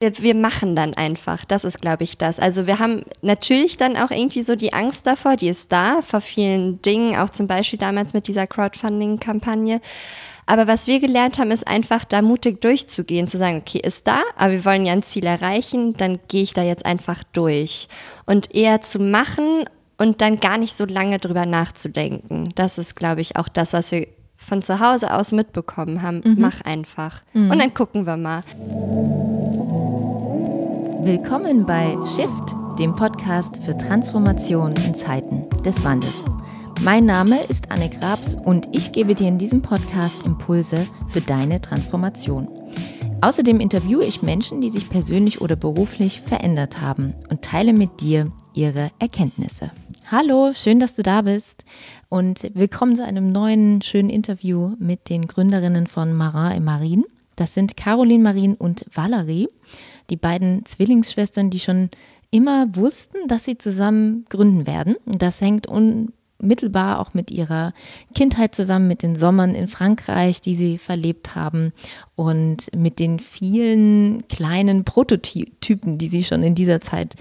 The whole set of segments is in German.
wir, wir machen dann einfach. Das ist, glaube ich, das. Also wir haben natürlich dann auch irgendwie so die Angst davor, die ist da, vor vielen Dingen, auch zum Beispiel damals mit dieser Crowdfunding-Kampagne. Aber was wir gelernt haben, ist einfach da mutig durchzugehen, zu sagen, okay, ist da, aber wir wollen ja ein Ziel erreichen, dann gehe ich da jetzt einfach durch. Und eher zu machen und dann gar nicht so lange drüber nachzudenken. Das ist, glaube ich, auch das, was wir von zu Hause aus mitbekommen haben. Mhm. Mach einfach. Mhm. Und dann gucken wir mal. Willkommen bei Shift, dem Podcast für Transformation in Zeiten des Wandels. Mein Name ist Anne Grabs und ich gebe dir in diesem Podcast Impulse für deine Transformation. Außerdem interviewe ich Menschen, die sich persönlich oder beruflich verändert haben und teile mit dir ihre Erkenntnisse. Hallo, schön, dass du da bist und willkommen zu einem neuen schönen Interview mit den Gründerinnen von Marin et Marine. Das sind Caroline Marin und Valerie die beiden Zwillingsschwestern, die schon immer wussten, dass sie zusammen gründen werden. Das hängt unmittelbar auch mit ihrer Kindheit zusammen, mit den Sommern in Frankreich, die sie verlebt haben und mit den vielen kleinen Prototypen, die sie schon in dieser Zeit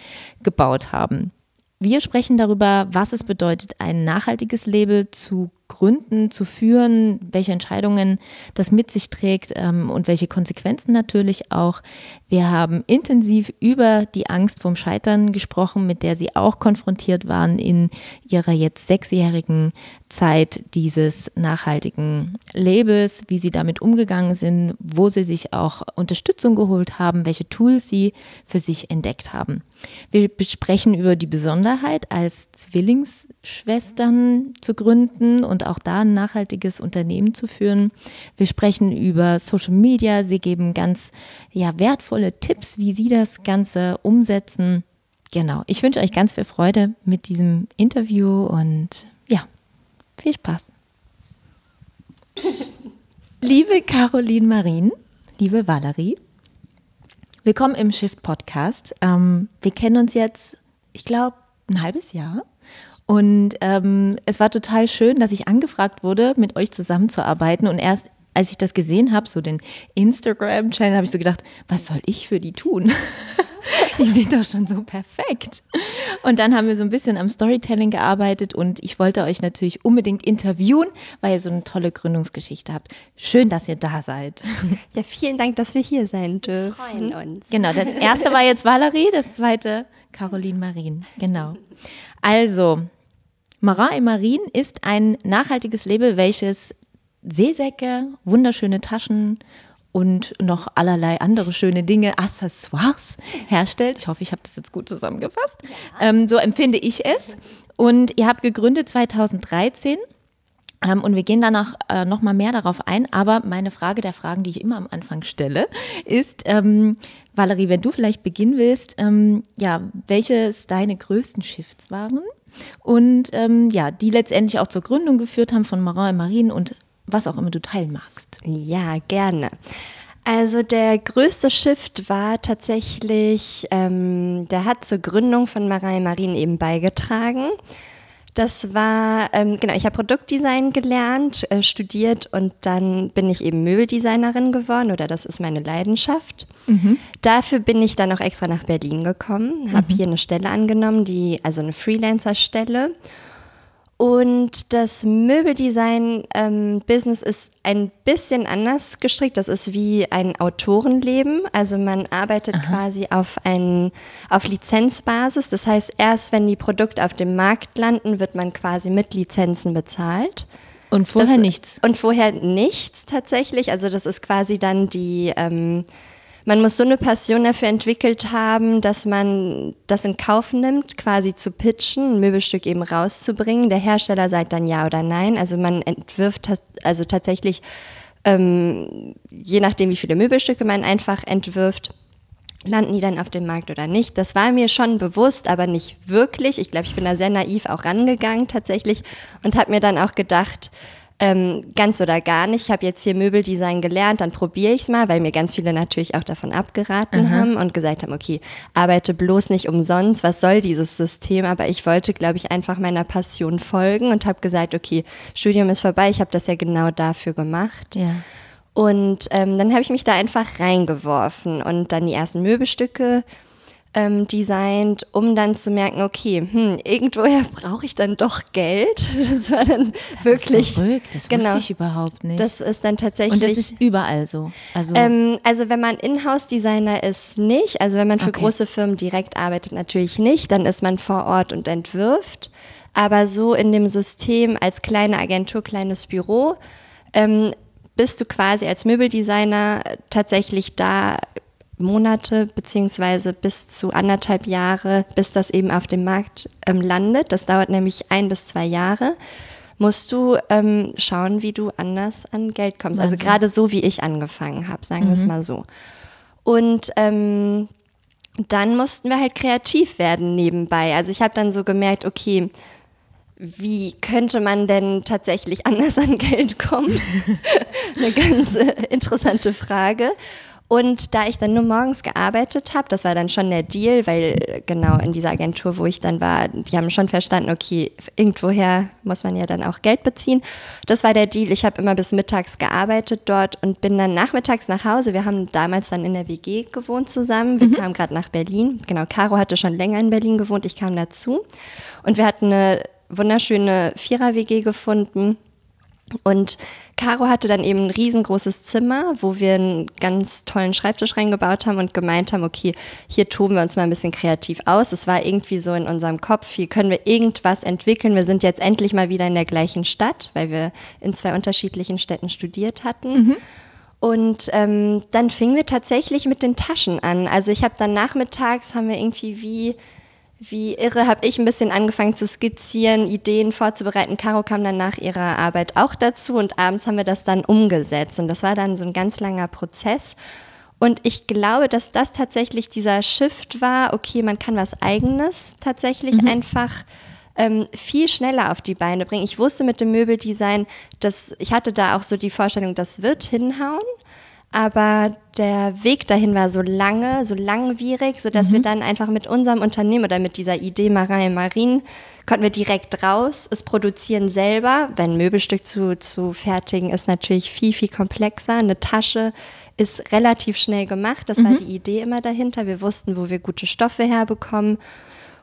gebaut haben. Wir sprechen darüber, was es bedeutet, ein nachhaltiges Label zu gründen, zu führen, welche Entscheidungen das mit sich trägt ähm, und welche Konsequenzen natürlich auch. Wir haben intensiv über die Angst vom Scheitern gesprochen, mit der sie auch konfrontiert waren in ihrer jetzt sechsjährigen Zeit dieses nachhaltigen Labels, wie sie damit umgegangen sind, wo sie sich auch Unterstützung geholt haben, welche Tools sie für sich entdeckt haben. Wir besprechen über die Besonderheit, als Zwillingsschwestern zu gründen und auch da ein nachhaltiges Unternehmen zu führen. Wir sprechen über Social Media. Sie geben ganz ja, wertvolle Tipps, wie Sie das Ganze umsetzen. Genau. Ich wünsche euch ganz viel Freude mit diesem Interview und ja, viel Spaß. liebe Caroline Marin, liebe Valerie, willkommen im Shift Podcast. Ähm, wir kennen uns jetzt, ich glaube, ein halbes Jahr. Und ähm, es war total schön, dass ich angefragt wurde, mit euch zusammenzuarbeiten. Und erst als ich das gesehen habe, so den Instagram-Channel, habe ich so gedacht, was soll ich für die tun? die sind doch schon so perfekt. Und dann haben wir so ein bisschen am Storytelling gearbeitet und ich wollte euch natürlich unbedingt interviewen, weil ihr so eine tolle Gründungsgeschichte habt. Schön, dass ihr da seid. Ja, vielen Dank, dass wir hier sein dürfen. Freuen uns. Genau, das erste war jetzt Valerie, das zweite Caroline Marien. Genau. Also, Marin et Marine ist ein nachhaltiges Label, welches Seesäcke, wunderschöne Taschen und noch allerlei andere schöne Dinge, Accessoires herstellt. Ich hoffe, ich habe das jetzt gut zusammengefasst. Ähm, so empfinde ich es. Und ihr habt gegründet 2013. Ähm, und wir gehen danach äh, nochmal mehr darauf ein. Aber meine Frage der Fragen, die ich immer am Anfang stelle, ist, ähm, Valerie, wenn du vielleicht beginnen willst, ähm, ja, welches deine größten Shifts waren? und ähm, ja, die letztendlich auch zur Gründung geführt haben von Marin et Marine und was auch immer du teilen magst. Ja, gerne. Also der größte Shift war tatsächlich, ähm, der hat zur Gründung von Marin et Marine eben beigetragen. Das war, ähm, genau, ich habe Produktdesign gelernt, äh, studiert und dann bin ich eben Möbeldesignerin geworden oder das ist meine Leidenschaft. Mhm. Dafür bin ich dann auch extra nach Berlin gekommen, habe mhm. hier eine Stelle angenommen, die, also eine Freelancer-Stelle und das Möbeldesign-Business ähm, ist ein bisschen anders gestrickt. Das ist wie ein Autorenleben. Also man arbeitet Aha. quasi auf, ein, auf Lizenzbasis. Das heißt, erst wenn die Produkte auf dem Markt landen, wird man quasi mit Lizenzen bezahlt. Und vorher das, nichts. Und vorher nichts tatsächlich. Also das ist quasi dann die... Ähm, man muss so eine Passion dafür entwickelt haben, dass man das in Kauf nimmt, quasi zu pitchen, ein Möbelstück eben rauszubringen. Der Hersteller sagt dann ja oder nein. Also man entwirft also tatsächlich, ähm, je nachdem, wie viele Möbelstücke man einfach entwirft, landen die dann auf dem Markt oder nicht. Das war mir schon bewusst, aber nicht wirklich. Ich glaube, ich bin da sehr naiv auch rangegangen tatsächlich und habe mir dann auch gedacht, ähm, ganz oder gar nicht. Ich habe jetzt hier Möbeldesign gelernt, dann probiere ich es mal, weil mir ganz viele natürlich auch davon abgeraten mhm. haben und gesagt haben, okay, arbeite bloß nicht umsonst, was soll dieses System? Aber ich wollte, glaube ich, einfach meiner Passion folgen und habe gesagt, okay, Studium ist vorbei, ich habe das ja genau dafür gemacht. Ja. Und ähm, dann habe ich mich da einfach reingeworfen und dann die ersten Möbelstücke ähm, designt, um dann zu merken, okay, hm, irgendwoher brauche ich dann doch Geld. Das war dann Das wirklich. Ist verrückt, das genau. wusste ich überhaupt nicht. Das ist dann tatsächlich. Und das ist überall so. Also Ähm, also wenn man Inhouse-Designer ist, nicht. Also wenn man für Okay. große Firmen direkt arbeitet, natürlich nicht. Dann ist man vor Ort und entwirft. Aber so in dem System als kleine Agentur, kleines Büro, ähm, bist du quasi als Möbeldesigner tatsächlich da Monate beziehungsweise bis zu anderthalb Jahre, bis das eben auf dem Markt ähm, landet. Das dauert nämlich ein bis zwei Jahre. Musst du ähm, schauen, wie du anders an Geld kommst. Also gerade so, wie ich angefangen habe, sagen wir es mal so. Und ähm, dann mussten wir halt kreativ werden nebenbei. Also ich habe dann so gemerkt, okay, wie könnte man denn tatsächlich anders an Geld kommen? Eine ganz äh, interessante Frage. Und da ich dann nur morgens gearbeitet habe, das war dann schon der Deal, weil genau in dieser Agentur, wo ich dann war, die haben schon verstanden, okay, irgendwoher muss man ja dann auch Geld beziehen. Das war der Deal. Ich habe immer bis mittags gearbeitet dort und bin dann nachmittags nach Hause. Wir haben damals dann in der WG gewohnt zusammen. Wir kamen gerade nach Berlin. Genau, Caro hatte schon länger in Berlin gewohnt. Ich kam dazu. Und wir hatten eine wunderschöne Vierer-WG gefunden. Und Caro hatte dann eben ein riesengroßes Zimmer, wo wir einen ganz tollen Schreibtisch reingebaut haben und gemeint haben, okay, hier toben wir uns mal ein bisschen kreativ aus. Es war irgendwie so in unserem Kopf, hier können wir irgendwas entwickeln. Wir sind jetzt endlich mal wieder in der gleichen Stadt, weil wir in zwei unterschiedlichen Städten studiert hatten. Und ähm, dann fingen wir tatsächlich mit den Taschen an. Also ich habe dann nachmittags, haben wir irgendwie wie wie irre habe ich ein bisschen angefangen zu skizzieren, Ideen vorzubereiten. Caro kam dann nach ihrer Arbeit auch dazu und abends haben wir das dann umgesetzt. Und das war dann so ein ganz langer Prozess. Und ich glaube, dass das tatsächlich dieser Shift war, okay, man kann was eigenes tatsächlich einfach ähm, viel schneller auf die Beine bringen. Ich wusste mit dem Möbeldesign, dass ich hatte da auch so die Vorstellung, das wird hinhauen. Aber der Weg dahin war so lange, so langwierig, sodass wir dann einfach mit unserem Unternehmen oder mit dieser Idee Marine Marien konnten wir direkt raus, es produzieren selber. Wenn ein Möbelstück zu, zu fertigen ist natürlich viel, viel komplexer. Eine Tasche ist relativ schnell gemacht. Das war die Idee immer dahinter. Wir wussten, wo wir gute Stoffe herbekommen.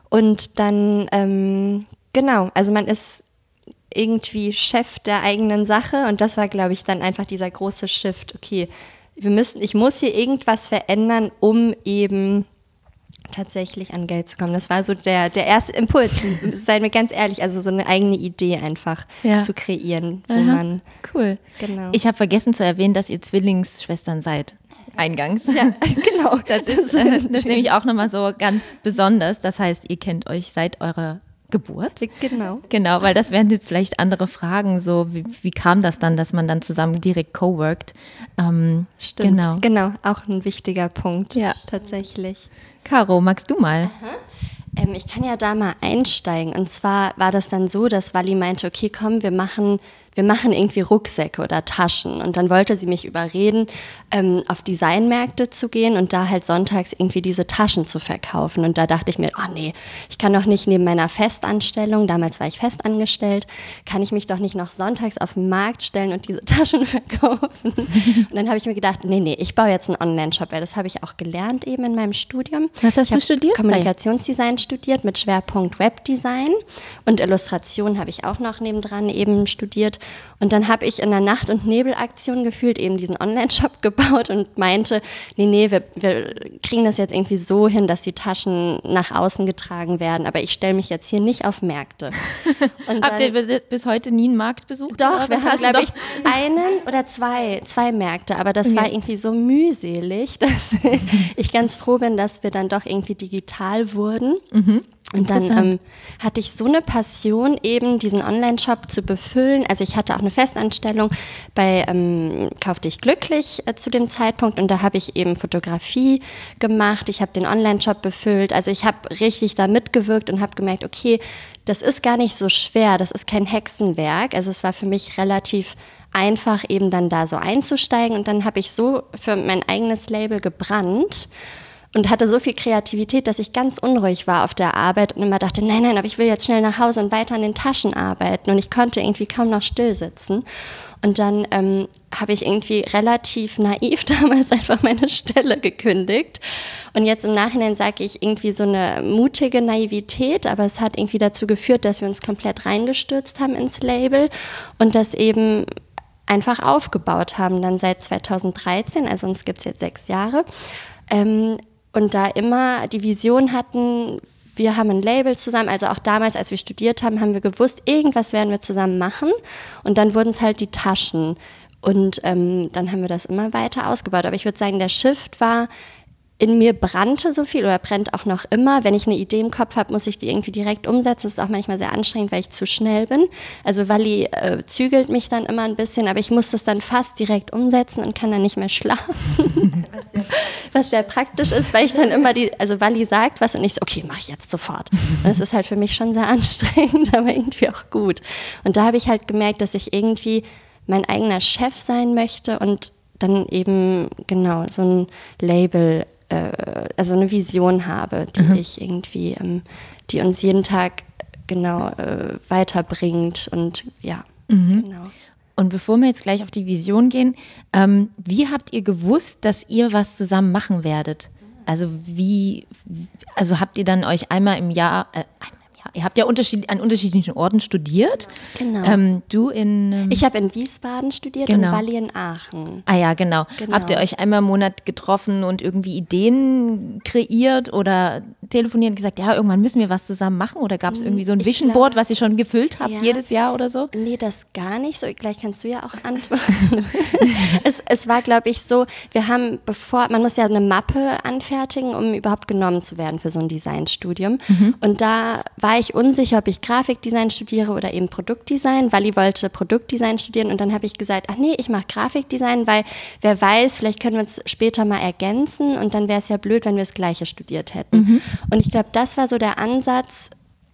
Und dann, ähm, genau, also man ist irgendwie Chef der eigenen Sache und das war, glaube ich, dann einfach dieser große Shift. Okay, wir müssen, ich muss hier irgendwas verändern, um eben tatsächlich an Geld zu kommen. Das war so der, der erste Impuls, seien wir ganz ehrlich, also so eine eigene Idee einfach Ja. zu kreieren, wo Aha, man cool. Genau. Ich habe vergessen zu erwähnen, dass ihr Zwillingsschwestern seid. Eingangs. ja, genau. Das ist, äh, das ist nämlich auch nochmal so ganz besonders. Das heißt, ihr kennt euch seit eurer Geburt. genau. Genau, weil das wären jetzt vielleicht andere Fragen. So, wie, wie kam das dann, dass man dann zusammen direkt co-workt? Ähm, Stimmt. Genau. Genau, auch ein wichtiger Punkt. Ja. Tatsächlich. Caro, magst du mal? Ähm, ich kann ja da mal einsteigen. Und zwar war das dann so, dass Wally meinte, okay, komm, wir machen, wir machen irgendwie Rucksäcke oder Taschen. Und dann wollte sie mich überreden, ähm, auf Designmärkte zu gehen und da halt sonntags irgendwie diese Taschen zu verkaufen. Und da dachte ich mir, oh nee, ich kann doch nicht neben meiner Festanstellung, damals war ich festangestellt, kann ich mich doch nicht noch sonntags auf den Markt stellen und diese Taschen verkaufen. Und dann habe ich mir gedacht, nee, nee, ich baue jetzt einen Online-Shop, weil das habe ich auch gelernt eben in meinem Studium. Was hast ich du studiert? Kommunikationsdesign studiert mit Schwerpunkt Webdesign und Illustration habe ich auch noch nebendran eben studiert. Und dann habe ich in der Nacht- und Nebelaktion gefühlt eben diesen Online-Shop gebaut und meinte, nee, nee, wir, wir kriegen das jetzt irgendwie so hin, dass die Taschen nach außen getragen werden, aber ich stelle mich jetzt hier nicht auf Märkte. Und Habt ihr bis, heute nie einen Markt besucht? doch, wir haben, Taschen? glaube ich, einen oder zwei, zwei Märkte, aber das war irgendwie so mühselig, dass ich ganz froh bin, dass wir dann doch irgendwie digital wurden. Und dann ähm, hatte ich so eine Passion, eben diesen Online-Shop zu befüllen. Also ich hatte auch eine Festanstellung bei ähm, Kauf dich glücklich äh, zu dem Zeitpunkt und da habe ich eben Fotografie gemacht. Ich habe den Online-Shop befüllt. Also ich habe richtig da mitgewirkt und habe gemerkt, okay, das ist gar nicht so schwer, das ist kein Hexenwerk. Also es war für mich relativ einfach, eben dann da so einzusteigen. Und dann habe ich so für mein eigenes Label gebrannt und hatte so viel Kreativität, dass ich ganz unruhig war auf der Arbeit und immer dachte, nein, nein, aber ich will jetzt schnell nach Hause und weiter an den Taschen arbeiten. Und ich konnte irgendwie kaum noch still sitzen. Und dann ähm, habe ich irgendwie relativ naiv damals einfach meine Stelle gekündigt. Und jetzt im Nachhinein sage ich irgendwie so eine mutige Naivität, aber es hat irgendwie dazu geführt, dass wir uns komplett reingestürzt haben ins Label und das eben einfach aufgebaut haben, dann seit 2013, also uns gibt es jetzt sechs Jahre. Ähm, und da immer die Vision hatten, wir haben ein Label zusammen, also auch damals, als wir studiert haben, haben wir gewusst, irgendwas werden wir zusammen machen. Und dann wurden es halt die Taschen. Und ähm, dann haben wir das immer weiter ausgebaut. Aber ich würde sagen, der Shift war, in mir brannte so viel oder brennt auch noch immer. Wenn ich eine Idee im Kopf habe, muss ich die irgendwie direkt umsetzen. Das ist auch manchmal sehr anstrengend, weil ich zu schnell bin. Also Wally äh, zügelt mich dann immer ein bisschen, aber ich muss das dann fast direkt umsetzen und kann dann nicht mehr schlafen. Was sehr, was sehr praktisch ist, weil ich dann immer die, also Wally sagt was und ich so, okay, mach ich jetzt sofort. Und das ist halt für mich schon sehr anstrengend, aber irgendwie auch gut. Und da habe ich halt gemerkt, dass ich irgendwie mein eigener Chef sein möchte und dann eben genau so ein Label äh, also eine Vision habe, die mhm. ich irgendwie, ähm, die uns jeden Tag genau äh, weiterbringt und ja, mhm. genau. Und bevor wir jetzt gleich auf die Vision gehen, ähm, wie habt ihr gewusst, dass ihr was zusammen machen werdet? Also wie, also habt ihr dann euch einmal im Jahr, äh, Ihr habt ja unterschied an unterschiedlichen Orten studiert. Genau. Ähm, du in. Ähm, ich habe in Wiesbaden studiert genau. und Walli in Aachen. Ah ja, genau. genau. Habt ihr euch einmal im Monat getroffen und irgendwie Ideen kreiert oder telefoniert und gesagt, ja, irgendwann müssen wir was zusammen machen? Oder gab es irgendwie so ein ich Vision Board, was ihr schon gefüllt habt ja. jedes Jahr oder so? Nee, das gar nicht so. Gleich kannst du ja auch antworten. es, es war, glaube ich, so, wir haben bevor, man muss ja eine Mappe anfertigen, um überhaupt genommen zu werden für so ein Designstudium. Mhm. Und da war ich unsicher, ob ich Grafikdesign studiere oder eben Produktdesign. Wally wollte Produktdesign studieren und dann habe ich gesagt, ach nee, ich mache Grafikdesign, weil wer weiß, vielleicht können wir uns später mal ergänzen und dann wäre es ja blöd, wenn wir das gleiche studiert hätten. Mhm. Und ich glaube, das war so der Ansatz,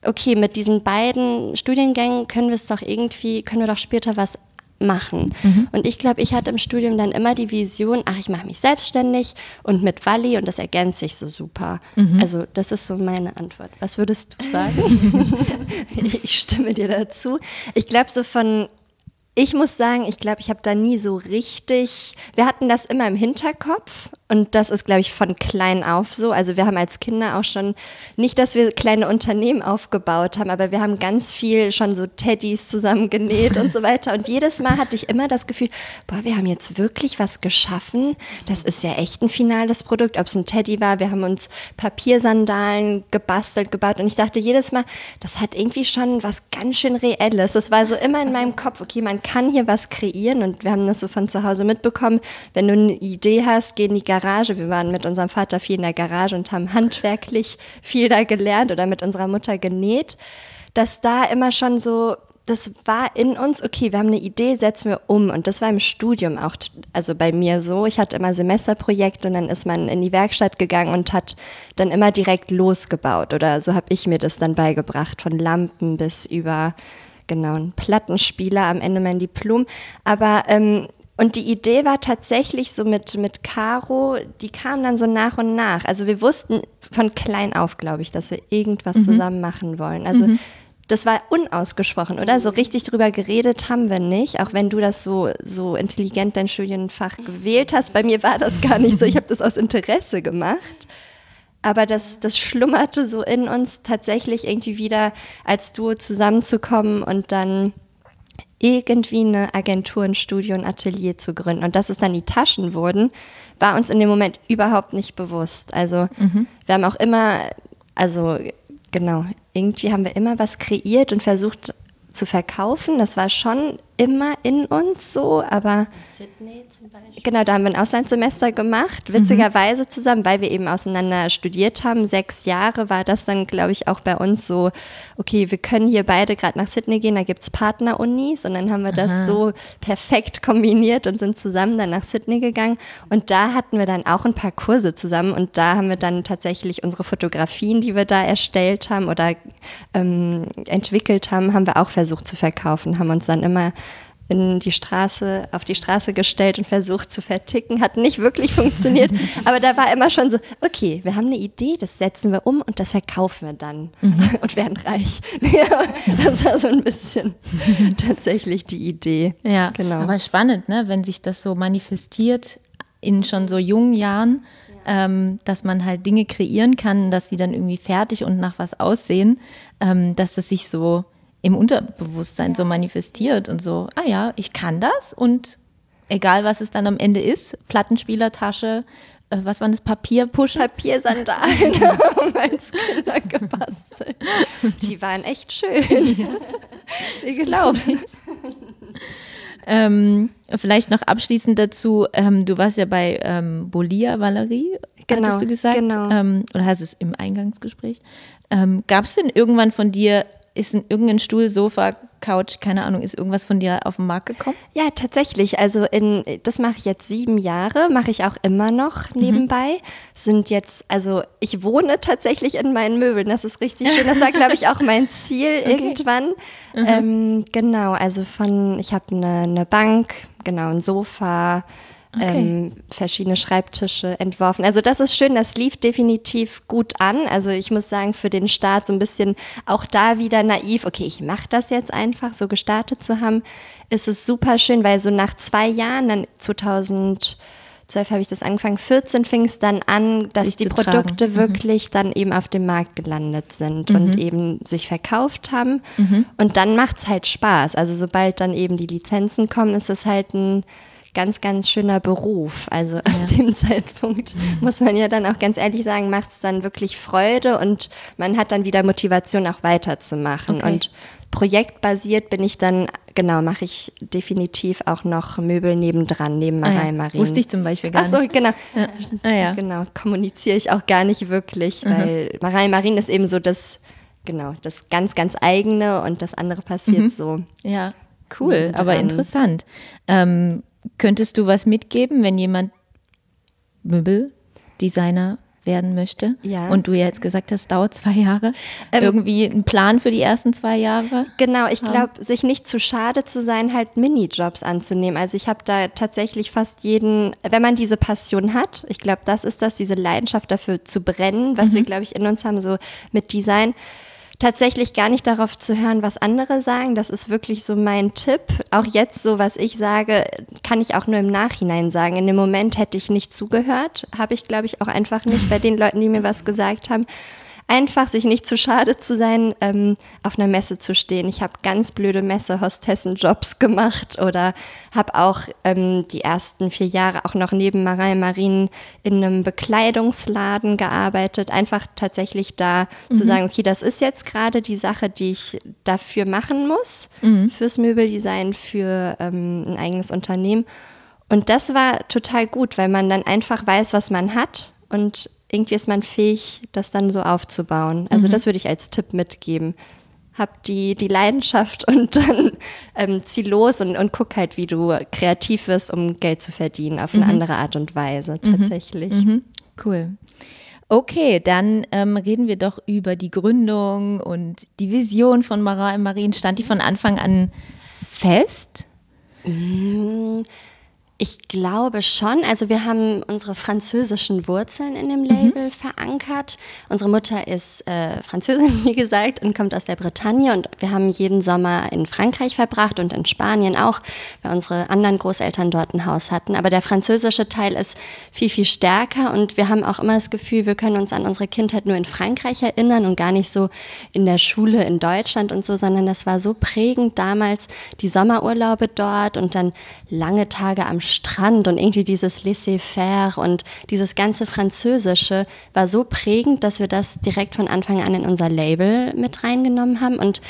okay, mit diesen beiden Studiengängen können wir es doch irgendwie, können wir doch später was machen. Mhm. Und ich glaube, ich hatte im Studium dann immer die Vision, ach, ich mache mich selbstständig und mit Walli und das ergänzt sich so super. Mhm. Also das ist so meine Antwort. Was würdest du sagen? ich stimme dir dazu. Ich glaube, so von ich muss sagen, ich glaube, ich habe da nie so richtig. Wir hatten das immer im Hinterkopf und das ist, glaube ich, von klein auf so. Also wir haben als Kinder auch schon nicht, dass wir kleine Unternehmen aufgebaut haben, aber wir haben ganz viel schon so Teddys zusammengenäht und so weiter. Und jedes Mal hatte ich immer das Gefühl, boah, wir haben jetzt wirklich was geschaffen. Das ist ja echt ein finales Produkt. Ob es ein Teddy war, wir haben uns Papiersandalen gebastelt, gebaut. Und ich dachte jedes Mal, das hat irgendwie schon was ganz schön Reelles. Das war so immer in meinem Kopf, okay, man kann hier was kreieren und wir haben das so von zu Hause mitbekommen. Wenn du eine Idee hast, geh in die Garage. Wir waren mit unserem Vater viel in der Garage und haben handwerklich viel da gelernt oder mit unserer Mutter genäht, dass da immer schon so das war in uns, okay, wir haben eine Idee, setzen wir um. Und das war im Studium auch, also bei mir so. Ich hatte immer Semesterprojekte und dann ist man in die Werkstatt gegangen und hat dann immer direkt losgebaut. Oder so habe ich mir das dann beigebracht, von Lampen bis über genau, ein Plattenspieler am Ende mein Diplom. Aber ähm, und die Idee war tatsächlich so mit, mit Caro, die kam dann so nach und nach. Also wir wussten von klein auf, glaube ich, dass wir irgendwas mhm. zusammen machen wollen. Also mhm. das war unausgesprochen, oder? So richtig drüber geredet haben wir nicht, auch wenn du das so, so intelligent dein Studienfach gewählt hast. Bei mir war das gar nicht so. Ich habe das aus Interesse gemacht aber das, das schlummerte so in uns tatsächlich irgendwie wieder als Duo zusammenzukommen und dann irgendwie eine Agentur, ein Studio, ein Atelier zu gründen. Und dass es dann die Taschen wurden, war uns in dem Moment überhaupt nicht bewusst. Also mhm. wir haben auch immer, also genau, irgendwie haben wir immer was kreiert und versucht zu verkaufen. Das war schon immer in uns so, aber Sydney zum Beispiel. genau, da haben wir ein Auslandssemester gemacht, witzigerweise mhm. zusammen, weil wir eben auseinander studiert haben. Sechs Jahre war das dann, glaube ich, auch bei uns so, okay, wir können hier beide gerade nach Sydney gehen, da gibt es Partnerunis und dann haben wir das Aha. so perfekt kombiniert und sind zusammen dann nach Sydney gegangen und da hatten wir dann auch ein paar Kurse zusammen und da haben wir dann tatsächlich unsere Fotografien, die wir da erstellt haben oder ähm, entwickelt haben, haben wir auch versucht zu verkaufen, haben uns dann immer in die Straße, auf die Straße gestellt und versucht zu verticken. Hat nicht wirklich funktioniert, aber da war immer schon so, okay, wir haben eine Idee, das setzen wir um und das verkaufen wir dann mhm. und werden reich. Das war so ein bisschen tatsächlich die Idee. Ja, genau. Aber spannend, ne, wenn sich das so manifestiert in schon so jungen Jahren, ja. ähm, dass man halt Dinge kreieren kann, dass sie dann irgendwie fertig und nach was aussehen, ähm, dass das sich so im Unterbewusstsein so manifestiert und so, ah ja, ich kann das und egal was es dann am Ende ist, Plattenspielertasche, äh, was war das, Papier pushen? Papiersandalen haben als Kinder gebastelt. Die waren echt schön. Ja. Die glaube ich. Ähm, vielleicht noch abschließend dazu, ähm, du warst ja bei ähm, Bolia Valerie, genau, hattest du gesagt, genau. Ähm, oder hast es im Eingangsgespräch. Ähm, Gab es denn irgendwann von dir ist in irgendein Stuhl, Sofa, Couch, keine Ahnung, ist irgendwas von dir auf den Markt gekommen? Ja, tatsächlich. Also in, das mache ich jetzt sieben Jahre, mache ich auch immer noch mhm. nebenbei. Mhm. Sind jetzt, also ich wohne tatsächlich in meinen Möbeln. Das ist richtig schön. Das war, glaube ich, auch mein Ziel okay. irgendwann. Mhm. Ähm, genau, also von, ich habe eine, eine Bank, genau, ein Sofa, Okay. Ähm, verschiedene Schreibtische entworfen. Also das ist schön, das lief definitiv gut an. Also ich muss sagen, für den Start so ein bisschen auch da wieder naiv, okay, ich mache das jetzt einfach, so gestartet zu haben, ist es super schön, weil so nach zwei Jahren, dann 2012 habe ich das angefangen, 14 fing es dann an, dass sich die Produkte tragen. Mhm. wirklich mhm. dann eben auf dem Markt gelandet sind mhm. und eben sich verkauft haben. Mhm. Und dann macht es halt Spaß. Also sobald dann eben die Lizenzen kommen, ist es halt ein ganz, ganz schöner Beruf. Also ja. ab dem Zeitpunkt mhm. muss man ja dann auch ganz ehrlich sagen, macht es dann wirklich Freude und man hat dann wieder Motivation auch weiterzumachen. Okay. Und projektbasiert bin ich dann, genau, mache ich definitiv auch noch Möbel nebendran, neben Marei ah, ja. Wusste ich zum Beispiel gar Ach so, nicht. genau. Ja. Ah, ja. Genau, kommuniziere ich auch gar nicht wirklich, mhm. weil Marei Marin ist eben so das, genau, das ganz, ganz eigene und das andere passiert mhm. so. Ja, cool, aber interessant. Ähm, Könntest du was mitgeben, wenn jemand Möbeldesigner werden möchte? Ja. Und du jetzt gesagt hast, dauert zwei Jahre. Ähm, Irgendwie ein Plan für die ersten zwei Jahre? Genau, ich glaube, sich nicht zu schade zu sein, halt Minijobs anzunehmen. Also ich habe da tatsächlich fast jeden, wenn man diese Passion hat, ich glaube, das ist das, diese Leidenschaft dafür zu brennen, was mhm. wir, glaube ich, in uns haben, so mit Design tatsächlich gar nicht darauf zu hören, was andere sagen. Das ist wirklich so mein Tipp. Auch jetzt so, was ich sage, kann ich auch nur im Nachhinein sagen. In dem Moment hätte ich nicht zugehört, habe ich, glaube ich, auch einfach nicht bei den Leuten, die mir was gesagt haben einfach sich nicht zu schade zu sein, ähm, auf einer Messe zu stehen. Ich habe ganz blöde Messe-Hostessen-Jobs gemacht oder habe auch ähm, die ersten vier Jahre auch noch neben Marei Marien in einem Bekleidungsladen gearbeitet. Einfach tatsächlich da mhm. zu sagen, okay, das ist jetzt gerade die Sache, die ich dafür machen muss, mhm. fürs Möbeldesign, für ähm, ein eigenes Unternehmen. Und das war total gut, weil man dann einfach weiß, was man hat und irgendwie ist man fähig, das dann so aufzubauen. Also mhm. das würde ich als Tipp mitgeben. Hab die, die Leidenschaft und dann ähm, zieh los und, und guck halt, wie du kreativ wirst, um Geld zu verdienen, auf eine mhm. andere Art und Weise mhm. tatsächlich. Mhm. Cool. Okay, dann ähm, reden wir doch über die Gründung und die Vision von Mara im Marien. Stand die von Anfang an fest? Ich glaube schon. Also wir haben unsere französischen Wurzeln in dem mhm. Label mhm. verankert. Unsere Mutter ist äh, Französin, wie gesagt, und kommt aus der Bretagne. Und wir haben jeden Sommer in Frankreich verbracht und in Spanien auch, weil unsere anderen Großeltern dort ein Haus hatten. Aber der französische Teil ist viel, viel stärker. Und wir haben auch immer das Gefühl, wir können uns an unsere Kindheit nur in Frankreich erinnern und gar nicht so in der Schule in Deutschland und so, sondern das war so prägend damals, die Sommerurlaube dort und dann lange Tage am Strand und irgendwie dieses Laissez-faire und dieses ganze Französische war so prägend, dass wir das direkt von Anfang an in unser Label mit reingenommen haben und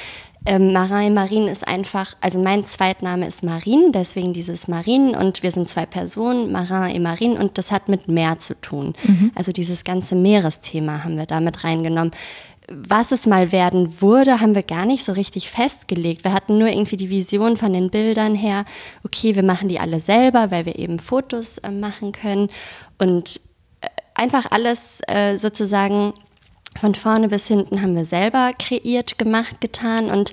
ähm, Marin Marin ist einfach, also mein Zweitname ist Marin, deswegen dieses Marin und wir sind zwei Personen, Marin et Marin und das hat mit Meer zu tun. Mhm. Also dieses ganze Meeresthema haben wir da mit reingenommen was es mal werden wurde, haben wir gar nicht so richtig festgelegt. Wir hatten nur irgendwie die Vision von den Bildern her, okay, wir machen die alle selber, weil wir eben Fotos äh, machen können und äh, einfach alles äh, sozusagen von vorne bis hinten haben wir selber kreiert, gemacht, getan und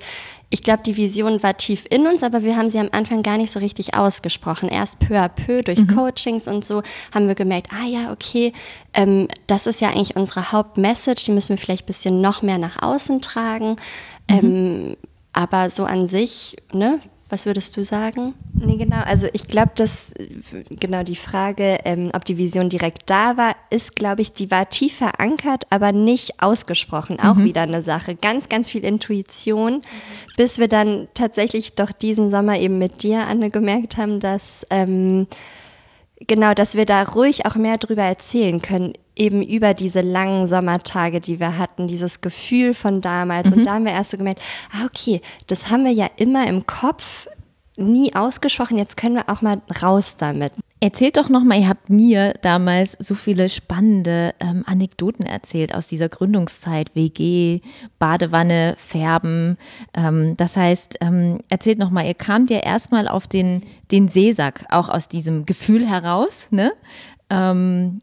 ich glaube, die Vision war tief in uns, aber wir haben sie am Anfang gar nicht so richtig ausgesprochen. Erst peu à peu durch mhm. Coachings und so haben wir gemerkt, ah ja, okay, ähm, das ist ja eigentlich unsere Hauptmessage, die müssen wir vielleicht ein bisschen noch mehr nach außen tragen. Mhm. Ähm, aber so an sich, ne, was würdest du sagen? Nee, genau. Also ich glaube, dass genau die Frage, ähm, ob die Vision direkt da war, ist, glaube ich, die war tief verankert, aber nicht ausgesprochen. Auch mhm. wieder eine Sache. Ganz, ganz viel Intuition, mhm. bis wir dann tatsächlich doch diesen Sommer eben mit dir, Anne, gemerkt haben, dass ähm, genau, dass wir da ruhig auch mehr drüber erzählen können eben über diese langen Sommertage, die wir hatten, dieses Gefühl von damals. Mhm. Und da haben wir erst so gemerkt, ah, okay, das haben wir ja immer im Kopf, nie ausgesprochen, jetzt können wir auch mal raus damit. Erzählt doch nochmal, ihr habt mir damals so viele spannende ähm, Anekdoten erzählt aus dieser Gründungszeit, WG, Badewanne, Färben. Ähm, das heißt, ähm, erzählt nochmal, ihr kamt ja erstmal auf den, den Seesack, auch aus diesem Gefühl heraus, ne? Ähm,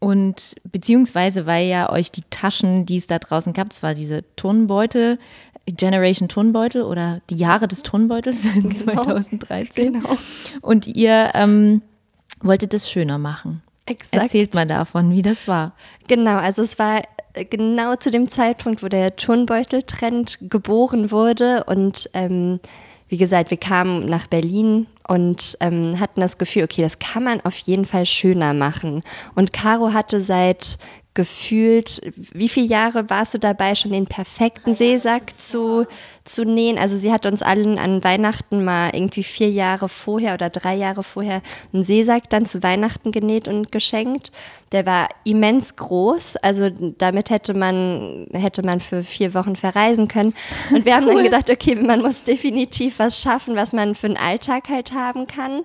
und beziehungsweise, weil ja euch die Taschen, die es da draußen gab, es war diese Turnbeutel, Generation Turnbeutel oder die Jahre des Turnbeutels in genau. 2013. Genau. Und ihr ähm, wolltet es schöner machen. Exakt. Erzählt mal davon, wie das war. Genau, also es war äh, genau zu dem Zeitpunkt, wo der Turnbeuteltrend geboren wurde und ähm, wie gesagt, wir kamen nach Berlin und ähm, hatten das Gefühl, okay, das kann man auf jeden Fall schöner machen. Und Caro hatte seit gefühlt, wie viele Jahre warst du dabei, schon den perfekten Seesack zu, zu nähen? Also sie hat uns allen an Weihnachten mal irgendwie vier Jahre vorher oder drei Jahre vorher einen Seesack dann zu Weihnachten genäht und geschenkt. Der war immens groß, also damit hätte man, hätte man für vier Wochen verreisen können. Und wir haben cool. dann gedacht, okay, man muss definitiv was schaffen, was man für einen Alltag halt haben kann.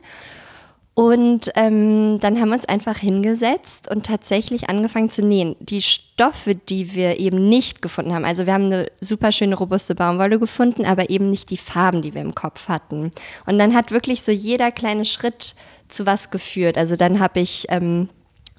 Und ähm, dann haben wir uns einfach hingesetzt und tatsächlich angefangen zu nähen. Die Stoffe, die wir eben nicht gefunden haben, also wir haben eine super schöne robuste Baumwolle gefunden, aber eben nicht die Farben, die wir im Kopf hatten. Und dann hat wirklich so jeder kleine Schritt zu was geführt. Also dann habe ich ähm,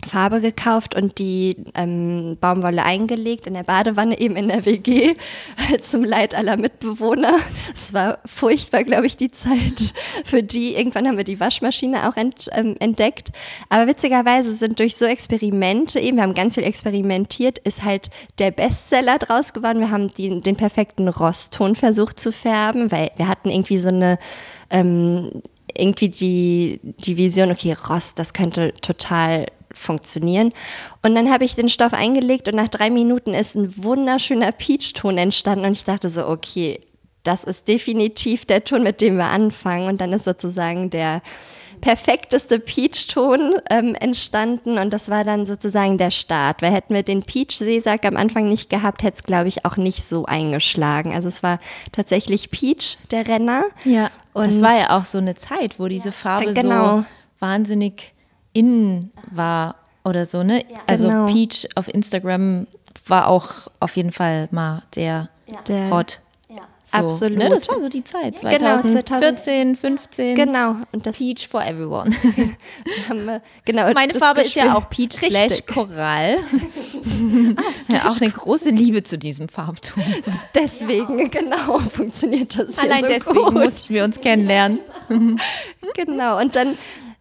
Farbe gekauft und die ähm, Baumwolle eingelegt in der Badewanne eben in der WG zum Leid aller Mitbewohner. Es war furchtbar, glaube ich, die Zeit für die. Irgendwann haben wir die Waschmaschine auch ent, ähm, entdeckt. Aber witzigerweise sind durch so Experimente eben, wir haben ganz viel experimentiert, ist halt der Bestseller draus geworden. Wir haben die, den perfekten Rostton versucht zu färben, weil wir hatten irgendwie so eine ähm, irgendwie die, die Vision, okay, Rost, das könnte total funktionieren. Und dann habe ich den Stoff eingelegt und nach drei Minuten ist ein wunderschöner Peach-Ton entstanden und ich dachte so, okay, das ist definitiv der Ton, mit dem wir anfangen. Und dann ist sozusagen der perfekteste Peach-Ton ähm, entstanden und das war dann sozusagen der Start. Weil hätten wir den Peach-Seesack am Anfang nicht gehabt, hätte es, glaube ich, auch nicht so eingeschlagen. Also es war tatsächlich Peach, der Renner. Ja, und es war ja auch so eine Zeit, wo diese Farbe genau. so wahnsinnig in war oder so, ne? Ja, also genau. Peach auf Instagram war auch auf jeden Fall mal der, ja. der Hot. Ja. So, Absolut. Ne, das war so die Zeit. 2014, genau, 15. Genau. Und das Peach for everyone. wir, genau, Meine Farbe ist ja auch Peach Richtig. slash Korall. ah, ja, auch eine große Liebe zu diesem Farbton. Deswegen, genau, funktioniert das Allein so deswegen gut. mussten wir uns kennenlernen. genau. Und dann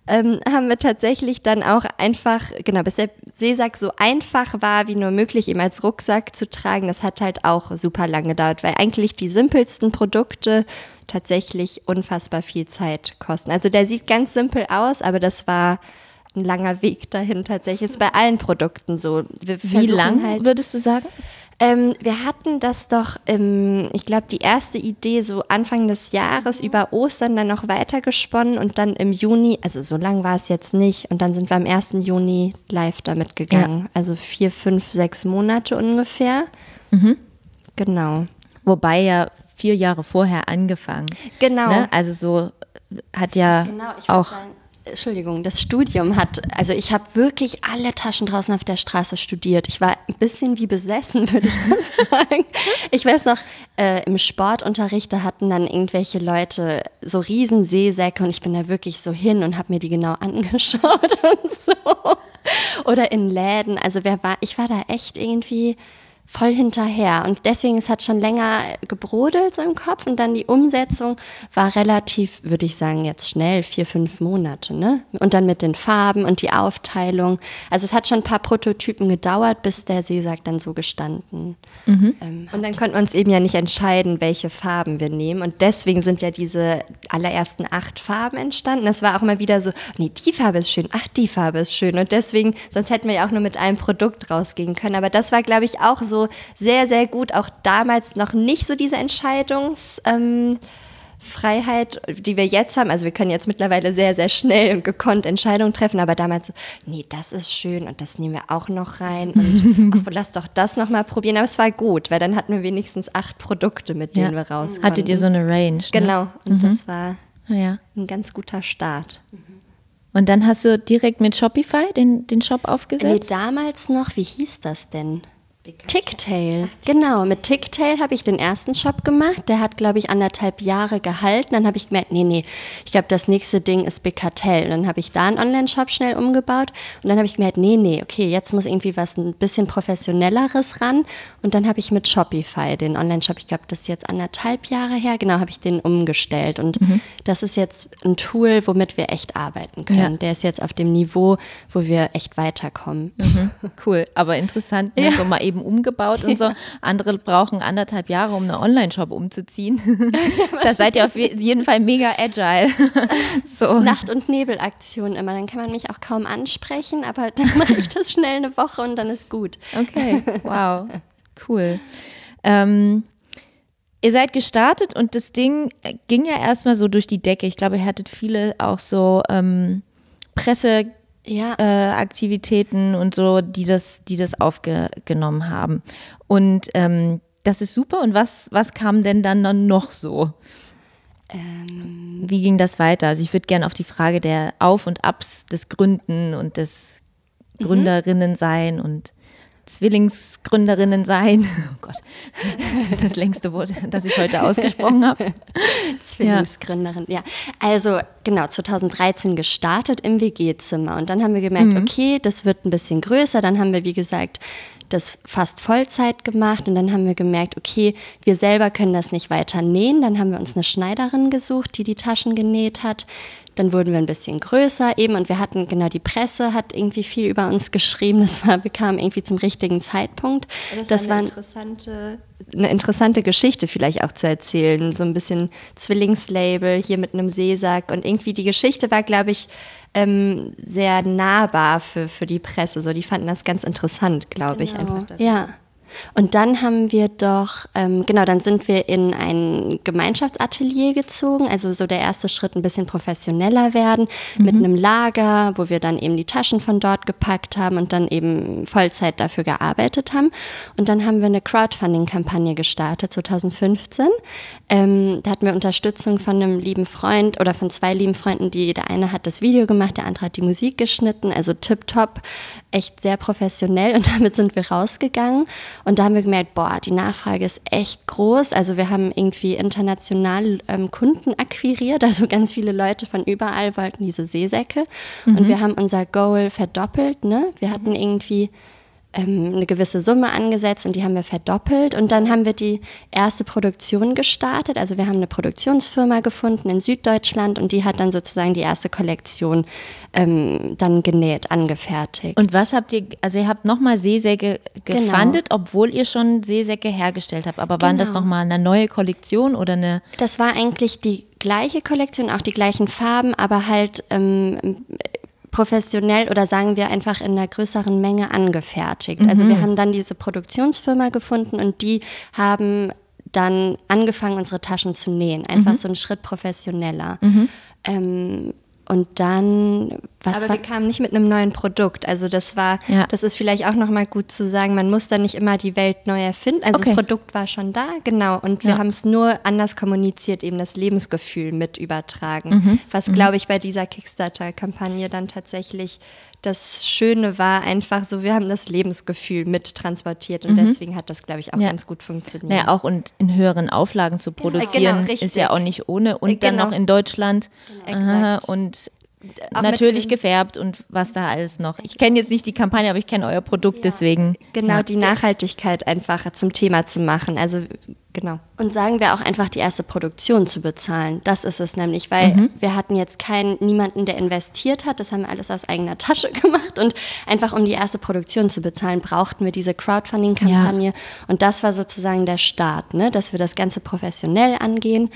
ähm, haben wir tatsächlich dann auch einfach, genau, bis der Seesack so einfach war wie nur möglich, ihm als Rucksack zu tragen, das hat halt auch super lange gedauert, weil eigentlich die simpelsten Produkte tatsächlich unfassbar viel Zeit kosten. Also der sieht ganz simpel aus, aber das war ein langer Weg dahin tatsächlich. Ist bei allen Produkten so. wie lang halt, würdest du sagen? Ähm, wir hatten das doch, im, ich glaube, die erste Idee so Anfang des Jahres über Ostern dann noch weitergesponnen und dann im Juni, also so lang war es jetzt nicht, und dann sind wir am 1. Juni live damit gegangen. Ja. Also vier, fünf, sechs Monate ungefähr. Mhm. Genau. Wobei ja vier Jahre vorher angefangen. Genau. Ne? Also so hat ja genau, auch. Sagen, Entschuldigung, das Studium hat, also ich habe wirklich alle Taschen draußen auf der Straße studiert. Ich war ein bisschen wie besessen, würde ich sagen. Ich weiß noch, äh, im Sportunterricht, da hatten dann irgendwelche Leute so riesen Seesäcke und ich bin da wirklich so hin und habe mir die genau angeschaut und so. Oder in Läden. Also wer war, ich war da echt irgendwie voll hinterher. Und deswegen, es hat schon länger gebrodelt so im Kopf und dann die Umsetzung war relativ, würde ich sagen, jetzt schnell, vier, fünf Monate. Ne? Und dann mit den Farben und die Aufteilung. Also es hat schon ein paar Prototypen gedauert, bis der Seesack dann so gestanden. Mhm. Ähm, und dann konnten wir uns eben ja nicht entscheiden, welche Farben wir nehmen. Und deswegen sind ja diese allerersten acht Farben entstanden. Das war auch mal wieder so, nee, die Farbe ist schön, ach, die Farbe ist schön. Und deswegen, sonst hätten wir ja auch nur mit einem Produkt rausgehen können. Aber das war, glaube ich, auch so sehr, sehr gut. Auch damals noch nicht so diese Entscheidungsfreiheit, ähm, die wir jetzt haben. Also wir können jetzt mittlerweile sehr, sehr schnell und gekonnt Entscheidungen treffen, aber damals so, nee, das ist schön und das nehmen wir auch noch rein und ach, lass doch das nochmal probieren. Aber es war gut, weil dann hatten wir wenigstens acht Produkte, mit denen ja. wir raus Hattet ihr so eine Range? Ne? Genau, und mhm. das war ah, ja. ein ganz guter Start. Und dann hast du direkt mit Shopify den, den Shop aufgesetzt? Nee, damals noch, wie hieß das denn? Ticktail, genau. Mit Ticktail habe ich den ersten Shop gemacht. Der hat, glaube ich, anderthalb Jahre gehalten. Dann habe ich gemerkt, nee, nee, ich glaube, das nächste Ding ist Becatel. Dann habe ich da einen Online-Shop schnell umgebaut. Und dann habe ich gemerkt, nee, nee, okay, jetzt muss irgendwie was ein bisschen professionelleres ran. Und dann habe ich mit Shopify den Online-Shop, ich glaube, das ist jetzt anderthalb Jahre her, genau, habe ich den umgestellt. Und mhm. das ist jetzt ein Tool, womit wir echt arbeiten können. Ja. Der ist jetzt auf dem Niveau, wo wir echt weiterkommen. Mhm. Cool, aber interessant, ne? ja. so mal eben eben umgebaut und so. Andere brauchen anderthalb Jahre, um eine Online-Shop umzuziehen. da seid ihr auf jeden Fall mega agile. so. Nacht- und Nebelaktion immer. Dann kann man mich auch kaum ansprechen, aber dann mache ich das schnell eine Woche und dann ist gut. Okay, wow, cool. Ähm, Ihr seid gestartet und das Ding ging ja erstmal so durch die Decke. Ich glaube, ihr hattet viele auch so ähm, Presse ja. äh, Aktivitäten und so, die das, die das aufgenommen haben. Und ähm, das ist super. Und was, was kam denn dann noch so? Ähm. Wie ging das weiter? Also ich würde gerne auf die Frage der Auf und Abs des Gründen und des mhm. Gründerinnen sein und Zwillingsgründerinnen sein. Oh Gott, das längste Wort, das ich heute ausgesprochen habe. Zwillingsgründerin, ja. ja. Also genau, 2013 gestartet im WG-Zimmer und dann haben wir gemerkt, mhm. okay, das wird ein bisschen größer. Dann haben wir, wie gesagt, das fast Vollzeit gemacht und dann haben wir gemerkt, okay, wir selber können das nicht weiter nähen. Dann haben wir uns eine Schneiderin gesucht, die die Taschen genäht hat. Dann wurden wir ein bisschen größer eben und wir hatten, genau, die Presse hat irgendwie viel über uns geschrieben. Das war, bekam irgendwie zum richtigen Zeitpunkt. Das, das war eine interessante, eine interessante Geschichte vielleicht auch zu erzählen. So ein bisschen Zwillingslabel hier mit einem Seesack und irgendwie die Geschichte war, glaube ich, ähm, sehr nahbar für, für die Presse. So, die fanden das ganz interessant, glaube genau. ich einfach. Ja. Und dann haben wir doch, ähm, genau, dann sind wir in ein Gemeinschaftsatelier gezogen, also so der erste Schritt ein bisschen professioneller werden, mhm. mit einem Lager, wo wir dann eben die Taschen von dort gepackt haben und dann eben Vollzeit dafür gearbeitet haben. Und dann haben wir eine Crowdfunding-Kampagne gestartet, 2015. Ähm, da hatten wir Unterstützung von einem lieben Freund oder von zwei lieben Freunden, die der eine hat das Video gemacht, der andere hat die Musik geschnitten, also tipptopp, echt sehr professionell und damit sind wir rausgegangen. Und da haben wir gemerkt, boah, die Nachfrage ist echt groß. Also wir haben irgendwie international ähm, Kunden akquiriert. Also ganz viele Leute von überall wollten diese Seesäcke. Mhm. Und wir haben unser Goal verdoppelt. Ne? Wir hatten mhm. irgendwie ähm, eine gewisse Summe angesetzt und die haben wir verdoppelt. Und dann haben wir die erste Produktion gestartet. Also wir haben eine Produktionsfirma gefunden in Süddeutschland und die hat dann sozusagen die erste Kollektion ähm, dann genäht, angefertigt. Und was habt ihr, also ihr habt nochmal Seesäcke genau. gefundet, genau. obwohl ihr schon Seesäcke hergestellt habt. Aber waren genau. das nochmal eine neue Kollektion oder eine? Das war eigentlich die gleiche Kollektion, auch die gleichen Farben, aber halt ähm, professionell oder sagen wir einfach in einer größeren Menge angefertigt. Mhm. Also wir mhm. haben dann diese Produktionsfirma gefunden und die haben dann angefangen, unsere Taschen zu nähen. Einfach mhm. so einen Schritt professioneller. Mhm. Ähm, und dann, was Aber wir kamen nicht mit einem neuen Produkt. Also das war, ja. das ist vielleicht auch nochmal gut zu sagen, man muss da nicht immer die Welt neu erfinden. Also okay. das Produkt war schon da, genau. Und wir ja. haben es nur anders kommuniziert, eben das Lebensgefühl mit übertragen. Mhm. Was, mhm. glaube ich, bei dieser Kickstarter-Kampagne dann tatsächlich das Schöne war einfach so, wir haben das Lebensgefühl mit transportiert und mhm. deswegen hat das, glaube ich, auch ja. ganz gut funktioniert. Ja, auch und in höheren Auflagen zu produzieren, ja, genau, ist ja auch nicht ohne und genau. dann noch in Deutschland. Genau. Aha, und Auch Natürlich gefärbt und was da alles noch. Ich kenne jetzt nicht die Kampagne, aber ich kenne euer Produkt, ja. deswegen. Genau, ja. die Nachhaltigkeit einfach zum Thema zu machen. Also genau. Und sagen wir auch einfach die erste Produktion zu bezahlen. Das ist es nämlich, weil mhm. wir hatten jetzt keinen, niemanden, der investiert hat. Das haben wir alles aus eigener Tasche gemacht. Und einfach um die erste Produktion zu bezahlen, brauchten wir diese Crowdfunding-Kampagne. Ja. Und das war sozusagen der Start, ne? dass wir das Ganze professionell angehen.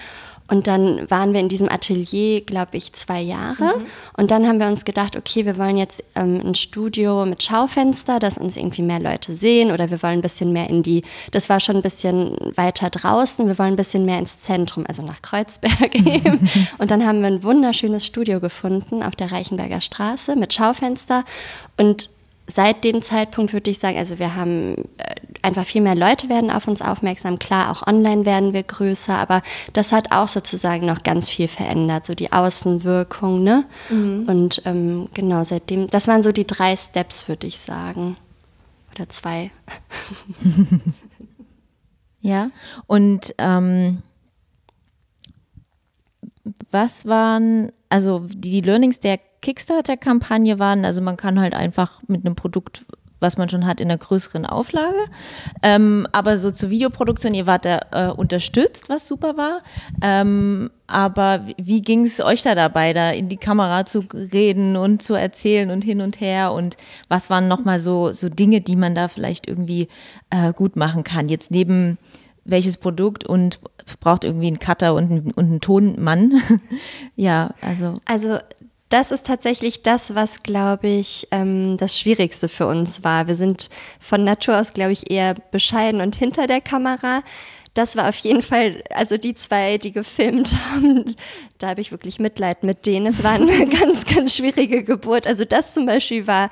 Und dann waren wir in diesem Atelier, glaube ich, zwei Jahre. Mhm. Und dann haben wir uns gedacht, okay, wir wollen jetzt ähm, ein Studio mit Schaufenster, dass uns irgendwie mehr Leute sehen. Oder wir wollen ein bisschen mehr in die, das war schon ein bisschen weiter draußen, wir wollen ein bisschen mehr ins Zentrum, also nach Kreuzberg eben. Und dann haben wir ein wunderschönes Studio gefunden auf der Reichenberger Straße mit Schaufenster. Und seit dem Zeitpunkt würde ich sagen, also wir haben äh, einfach viel mehr Leute werden auf uns aufmerksam. Klar, auch online werden wir größer, aber das hat auch sozusagen noch ganz viel verändert, so die Außenwirkung, ne? Mhm. Und ähm, genau, seitdem, das waren so die drei Steps, würde ich sagen. Oder zwei. ja, und ähm, was waren, also die Learnings der Kickstarter-Kampagne waren, also man kann halt einfach mit einem Produkt was man schon hat in einer größeren Auflage. Ähm, aber so zur Videoproduktion, ihr wart da äh, unterstützt, was super war. Ähm, aber wie ging es euch da dabei, da in die Kamera zu reden und zu erzählen und hin und her? Und was waren nochmal so, so Dinge, die man da vielleicht irgendwie äh, gut machen kann? Jetzt neben welches Produkt und braucht irgendwie einen Cutter und einen, und einen Tonmann. ja, also. Also das ist tatsächlich das, was, glaube ich, ähm, das Schwierigste für uns war. Wir sind von Natur aus, glaube ich, eher bescheiden und hinter der Kamera. Das war auf jeden Fall, also die zwei, die gefilmt haben, da habe ich wirklich Mitleid mit denen. Es war eine ganz, ganz schwierige Geburt. Also das zum Beispiel war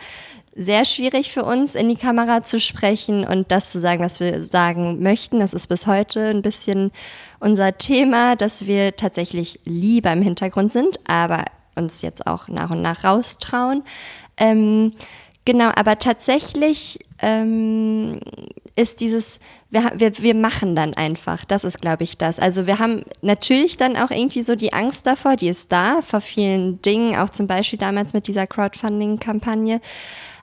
sehr schwierig für uns, in die Kamera zu sprechen und das zu sagen, was wir sagen möchten. Das ist bis heute ein bisschen unser Thema, dass wir tatsächlich lieber im Hintergrund sind, aber uns jetzt auch nach und nach raustrauen. Ähm, genau, aber tatsächlich ähm, ist dieses, wir, wir, wir machen dann einfach, das ist, glaube ich, das. Also wir haben natürlich dann auch irgendwie so die Angst davor, die ist da, vor vielen Dingen, auch zum Beispiel damals mit dieser Crowdfunding-Kampagne.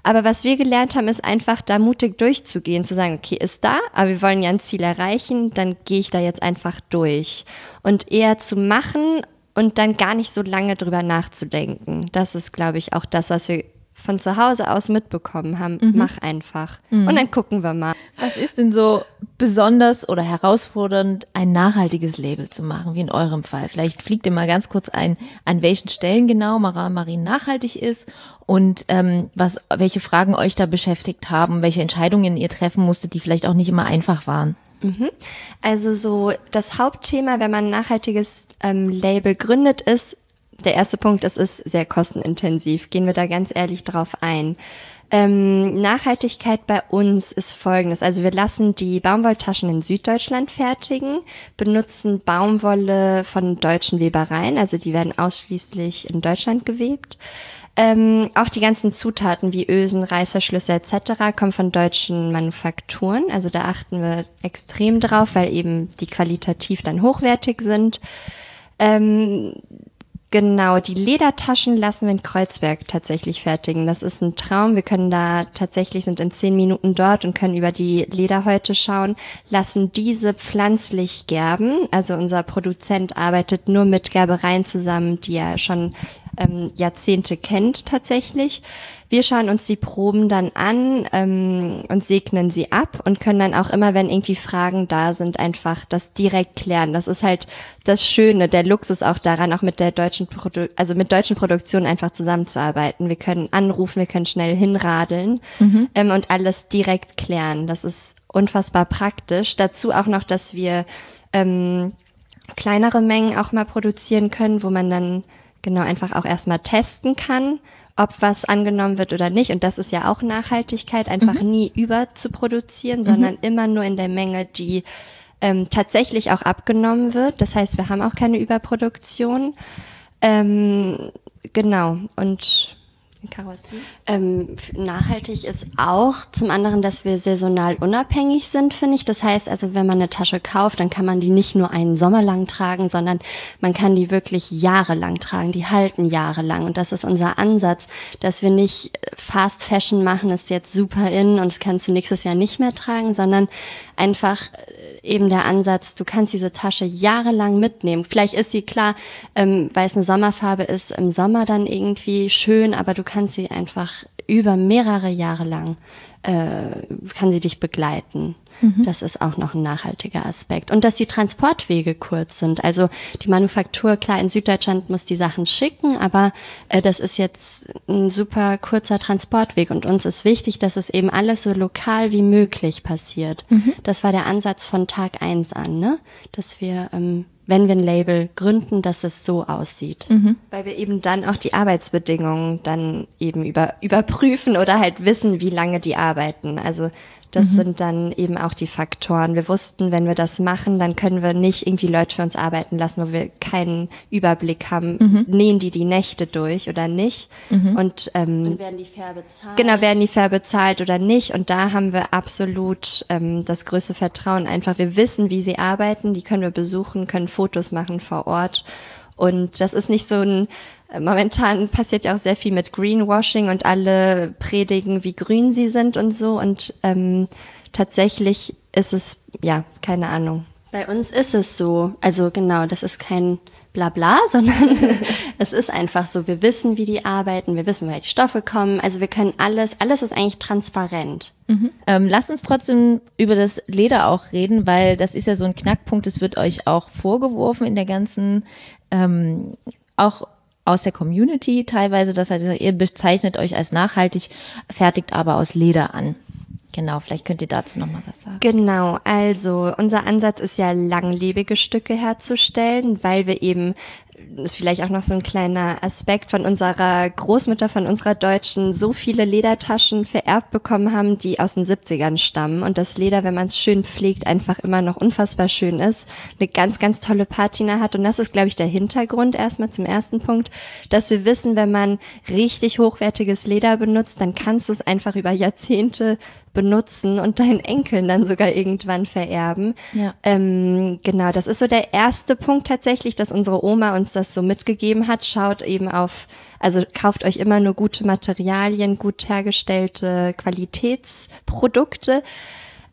Aber was wir gelernt haben, ist einfach da mutig durchzugehen, zu sagen, okay, ist da, aber wir wollen ja ein Ziel erreichen, dann gehe ich da jetzt einfach durch. Und eher zu machen und dann gar nicht so lange drüber nachzudenken. Das ist, glaube ich, auch das, was wir von zu Hause aus mitbekommen haben. Mhm. Mach einfach. Mhm. Und dann gucken wir mal. Was ist denn so besonders oder herausfordernd, ein nachhaltiges Label zu machen, wie in eurem Fall? Vielleicht fliegt ihr mal ganz kurz ein, an welchen Stellen genau Mara Marin nachhaltig ist und ähm, was, welche Fragen euch da beschäftigt haben, welche Entscheidungen ihr treffen musstet, die vielleicht auch nicht immer einfach waren. Mhm. Also so das Hauptthema, wenn man ein nachhaltiges ähm, Label gründet, ist, der erste Punkt, es ist sehr kostenintensiv. Gehen wir da ganz ehrlich drauf ein. Ähm, Nachhaltigkeit bei uns ist folgendes. Also wir lassen die Baumwolltaschen in Süddeutschland fertigen, benutzen Baumwolle von deutschen Webereien, also die werden ausschließlich in Deutschland gewebt. Ähm, auch die ganzen Zutaten wie Ösen, Reißverschlüsse etc. kommen von deutschen Manufakturen. Also da achten wir extrem drauf, weil eben die qualitativ dann hochwertig sind. Ähm, Genau, die Ledertaschen lassen wir in Kreuzberg tatsächlich fertigen. Das ist ein Traum. Wir können da tatsächlich, sind in zehn Minuten dort und können über die Lederhäute schauen, lassen diese pflanzlich gerben. Also unser Produzent arbeitet nur mit Gerbereien zusammen, die er schon ähm, Jahrzehnte kennt tatsächlich. Wir schauen uns die Proben dann an ähm, und segnen sie ab und können dann auch immer, wenn irgendwie Fragen da sind, einfach das direkt klären. Das ist halt das Schöne, der Luxus auch daran, auch mit der deutschen Produ also mit deutschen Produktionen einfach zusammenzuarbeiten. Wir können anrufen, wir können schnell hinradeln mhm. ähm, und alles direkt klären. Das ist unfassbar praktisch. Dazu auch noch, dass wir ähm, kleinere Mengen auch mal produzieren können, wo man dann genau einfach auch erstmal testen kann, ob was angenommen wird oder nicht. Und das ist ja auch Nachhaltigkeit, einfach mhm. nie überzuproduzieren, mhm. sondern immer nur in der Menge, die ähm, tatsächlich auch abgenommen wird. Das heißt, wir haben auch keine Überproduktion. Ähm, genau. Und Ähm, nachhaltig ist auch zum anderen, dass wir saisonal unabhängig sind, finde ich. Das heißt also, wenn man eine Tasche kauft, dann kann man die nicht nur einen Sommer lang tragen, sondern man kann die wirklich jahrelang tragen. Die halten jahrelang. Und das ist unser Ansatz, dass wir nicht Fast Fashion machen, ist jetzt super in und das kannst du nächstes Jahr nicht mehr tragen, sondern einfach äh, eben der Ansatz, du kannst diese Tasche jahrelang mitnehmen. Vielleicht ist sie klar, ähm, weil es eine Sommerfarbe ist, im Sommer dann irgendwie schön, aber du kannst sie einfach über mehrere Jahre lang, äh, kann sie dich begleiten. Mhm. Das ist auch noch ein nachhaltiger Aspekt. Und dass die Transportwege kurz sind. Also die Manufaktur, klar, in Süddeutschland muss die Sachen schicken, aber äh, das ist jetzt ein super kurzer Transportweg. Und uns ist wichtig, dass es eben alles so lokal wie möglich passiert. Mhm. Das war der Ansatz von Tag eins an, ne? Dass wir ähm, wenn wir ein Label gründen, dass es so aussieht. Mhm. Weil wir eben dann auch die Arbeitsbedingungen dann eben über, überprüfen oder halt wissen, wie lange die arbeiten. Also das mhm. sind dann eben auch die Faktoren. Wir wussten, wenn wir das machen, dann können wir nicht irgendwie Leute für uns arbeiten lassen, wo wir keinen Überblick haben. Mhm. Nähen die die Nächte durch oder nicht? Mhm. Und, ähm, Und werden die fair bezahlt? Genau, werden die fair bezahlt oder nicht? Und da haben wir absolut ähm, das größte Vertrauen. Einfach, wir wissen, wie sie arbeiten. Die können wir besuchen, können Fotos machen vor Ort. Und das ist nicht so ein momentan passiert ja auch sehr viel mit Greenwashing und alle predigen, wie grün sie sind und so. Und ähm, tatsächlich ist es, ja, keine Ahnung. Bei uns ist es so. Also genau, das ist kein Blabla, sondern es ist einfach so. Wir wissen, wie die arbeiten, wir wissen, woher die Stoffe kommen. Also wir können alles, alles ist eigentlich transparent. Mhm. Ähm, lasst uns trotzdem über das Leder auch reden, weil das ist ja so ein Knackpunkt, es wird euch auch vorgeworfen in der ganzen, ähm, auch aus der Community teilweise. Das heißt, ihr bezeichnet euch als nachhaltig, fertigt aber aus Leder an. Genau, vielleicht könnt ihr dazu noch mal was sagen. Genau, also unser Ansatz ist ja langlebige Stücke herzustellen, weil wir eben ist vielleicht auch noch so ein kleiner Aspekt von unserer Großmutter, von unserer Deutschen, so viele Ledertaschen vererbt bekommen haben, die aus den 70ern stammen. Und das Leder, wenn man es schön pflegt, einfach immer noch unfassbar schön ist, eine ganz, ganz tolle Patina hat. Und das ist, glaube ich, der Hintergrund erstmal zum ersten Punkt, dass wir wissen, wenn man richtig hochwertiges Leder benutzt, dann kannst du es einfach über Jahrzehnte benutzen und deinen Enkeln dann sogar irgendwann vererben. Ja. Ähm, genau, das ist so der erste Punkt tatsächlich, dass unsere Oma uns das so mitgegeben hat. Schaut eben auf, also kauft euch immer nur gute Materialien, gut hergestellte Qualitätsprodukte.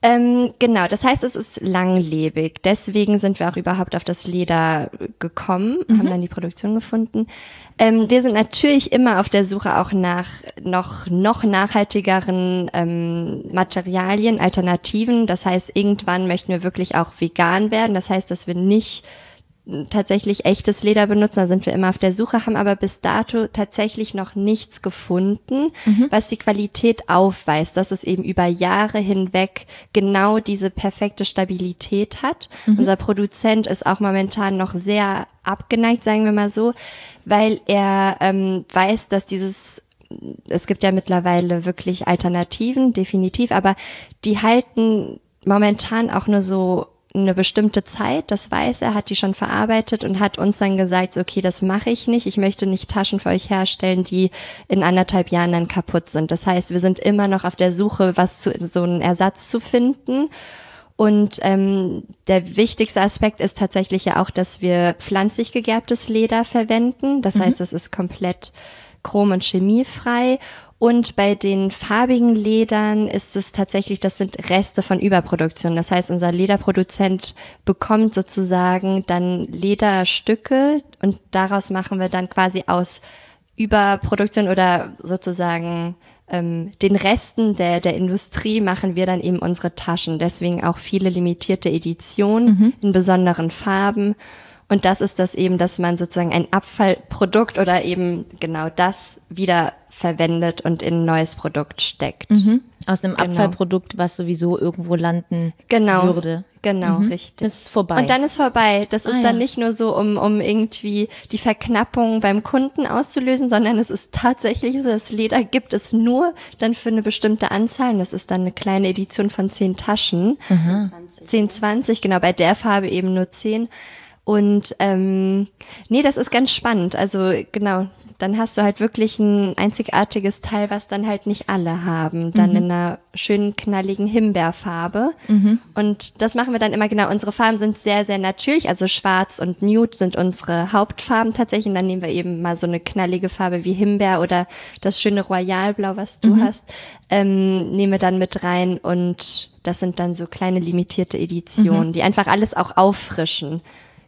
Ähm, genau, das heißt, es ist langlebig. Deswegen sind wir auch überhaupt auf das Leder gekommen, mhm. haben dann die Produktion gefunden. Ähm, wir sind natürlich immer auf der Suche auch nach noch, noch nachhaltigeren ähm, Materialien, Alternativen. Das heißt, irgendwann möchten wir wirklich auch vegan werden. Das heißt, dass wir nicht tatsächlich echtes Leder benutzen, da sind wir immer auf der Suche, haben aber bis dato tatsächlich noch nichts gefunden, mhm. was die Qualität aufweist, dass es eben über Jahre hinweg genau diese perfekte Stabilität hat. Mhm. Unser Produzent ist auch momentan noch sehr abgeneigt, sagen wir mal so, weil er ähm, weiß, dass dieses es gibt ja mittlerweile wirklich Alternativen, definitiv, aber die halten momentan auch nur so eine bestimmte Zeit, das weiß er, hat die schon verarbeitet und hat uns dann gesagt, okay, das mache ich nicht. Ich möchte nicht Taschen für euch herstellen, die in anderthalb Jahren dann kaputt sind. Das heißt, wir sind immer noch auf der Suche, was zu so einen Ersatz zu finden. Und ähm, der wichtigste Aspekt ist tatsächlich ja auch, dass wir pflanzlich gegerbtes Leder verwenden. Das mhm. heißt, es ist komplett chrom- und chemiefrei und bei den farbigen Ledern ist es tatsächlich, das sind Reste von Überproduktion. Das heißt, unser Lederproduzent bekommt sozusagen dann Lederstücke und daraus machen wir dann quasi aus Überproduktion oder sozusagen ähm, den Resten der, der Industrie machen wir dann eben unsere Taschen. Deswegen auch viele limitierte Editionen mhm. in besonderen Farben. Und das ist das eben, dass man sozusagen ein Abfallprodukt oder eben genau das wieder verwendet und in ein neues Produkt steckt. Mhm. Aus einem genau. Abfallprodukt, was sowieso irgendwo landen genau. würde. Genau, mhm. richtig. Das ist vorbei. Und dann ist vorbei. Das ah, ist dann ja. nicht nur so, um, um irgendwie die Verknappung beim Kunden auszulösen, sondern es ist tatsächlich so, das Leder gibt es nur dann für eine bestimmte Anzahl. Und das ist dann eine kleine Edition von zehn Taschen. Mhm. 10, 20, genau, bei der Farbe eben nur zehn. Und ähm, nee, das ist ganz spannend. Also genau, dann hast du halt wirklich ein einzigartiges Teil, was dann halt nicht alle haben. Dann mhm. in einer schönen knalligen Himbeerfarbe. Mhm. Und das machen wir dann immer genau. Unsere Farben sind sehr, sehr natürlich. Also schwarz und nude sind unsere Hauptfarben tatsächlich. Und dann nehmen wir eben mal so eine knallige Farbe wie Himbeer oder das schöne Royalblau, was du mhm. hast, ähm, nehmen wir dann mit rein. Und das sind dann so kleine limitierte Editionen, mhm. die einfach alles auch auffrischen.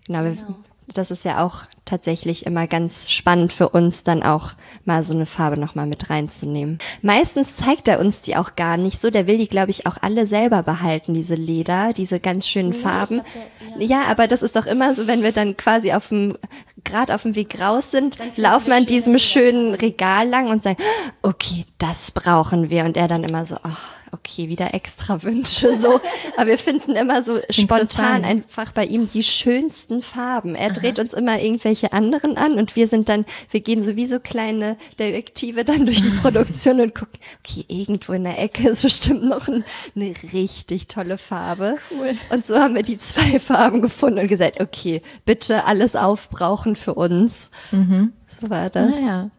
Genau. genau das ist ja auch tatsächlich immer ganz spannend für uns, dann auch mal so eine Farbe nochmal mit reinzunehmen. Meistens zeigt er uns die auch gar nicht so. Der will die, glaube ich, auch alle selber behalten, diese Leder, diese ganz schönen Farben. Glaub, der, ja. ja. aber das ist doch immer so, wenn wir dann quasi auf dem, gerade auf dem Weg raus sind, laufen wir an diesem schönen Regal lang und sagen, okay, das brauchen wir. Und er dann immer so, ach, okay, wieder extra Wünsche so. Aber wir finden immer so spontan einfach bei ihm die schönsten Farben. Er dreht Aha. uns immer irgendwelche anderen an und wir sind dann, wir gehen so wie so kleine Detektive dann durch die Produktion und gucken, okay, irgendwo in der Ecke ist bestimmt noch ein, eine richtig tolle Farbe. Cool. Und so haben wir die zwei Farben gefunden und gesagt, okay, bitte alles aufbrauchen für uns. Mhm. So war das. Naja.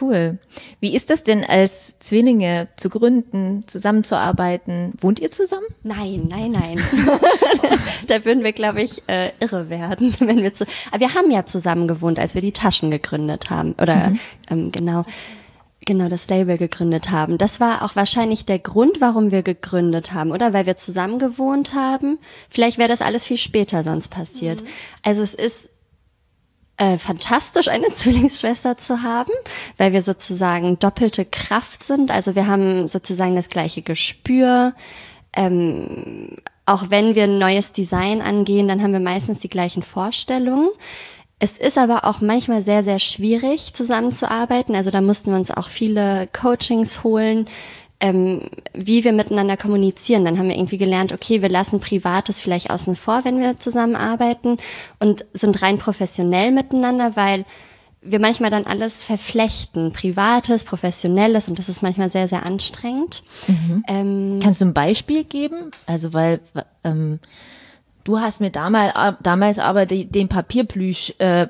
Cool. Wie ist das denn als Zwillinge zu gründen, zusammenzuarbeiten? Wohnt ihr zusammen? Nein, nein, nein. da würden wir, glaube ich, äh, irre werden, wenn wir zu. Aber wir haben ja zusammen gewohnt, als wir die Taschen gegründet haben. Oder mhm. ähm, genau. Genau, das Label gegründet haben. Das war auch wahrscheinlich der Grund, warum wir gegründet haben, oder? Weil wir zusammen gewohnt haben. Vielleicht wäre das alles viel später sonst passiert. Mhm. Also es ist äh, fantastisch, eine Zwillingsschwester zu haben, weil wir sozusagen doppelte Kraft sind. Also wir haben sozusagen das gleiche Gespür. Ähm, auch wenn wir ein neues Design angehen, dann haben wir meistens die gleichen Vorstellungen. Es ist aber auch manchmal sehr, sehr schwierig zusammenzuarbeiten. Also da mussten wir uns auch viele Coachings holen, ähm, wie wir miteinander kommunizieren. Dann haben wir irgendwie gelernt, okay, wir lassen Privates vielleicht außen vor, wenn wir zusammenarbeiten und sind rein professionell miteinander, weil wir manchmal dann alles verflechten, privates, professionelles und das ist manchmal sehr, sehr anstrengend. Mhm. Ähm, Kannst du ein Beispiel geben? Also weil ähm, du hast mir damals, damals aber den Papierplüsch äh,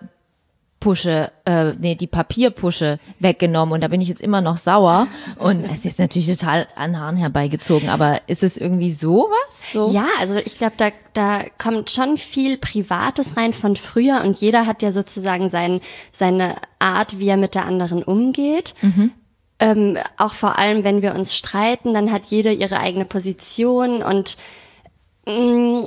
Pusche, äh, nee, die Papierpusche weggenommen und da bin ich jetzt immer noch sauer und es ist jetzt natürlich total an Haaren herbeigezogen, aber ist es irgendwie sowas? So? Ja, also ich glaube, da, da kommt schon viel Privates rein von früher und jeder hat ja sozusagen sein, seine Art, wie er mit der anderen umgeht. Mhm. Ähm, auch vor allem, wenn wir uns streiten, dann hat jede ihre eigene Position und mh, mm,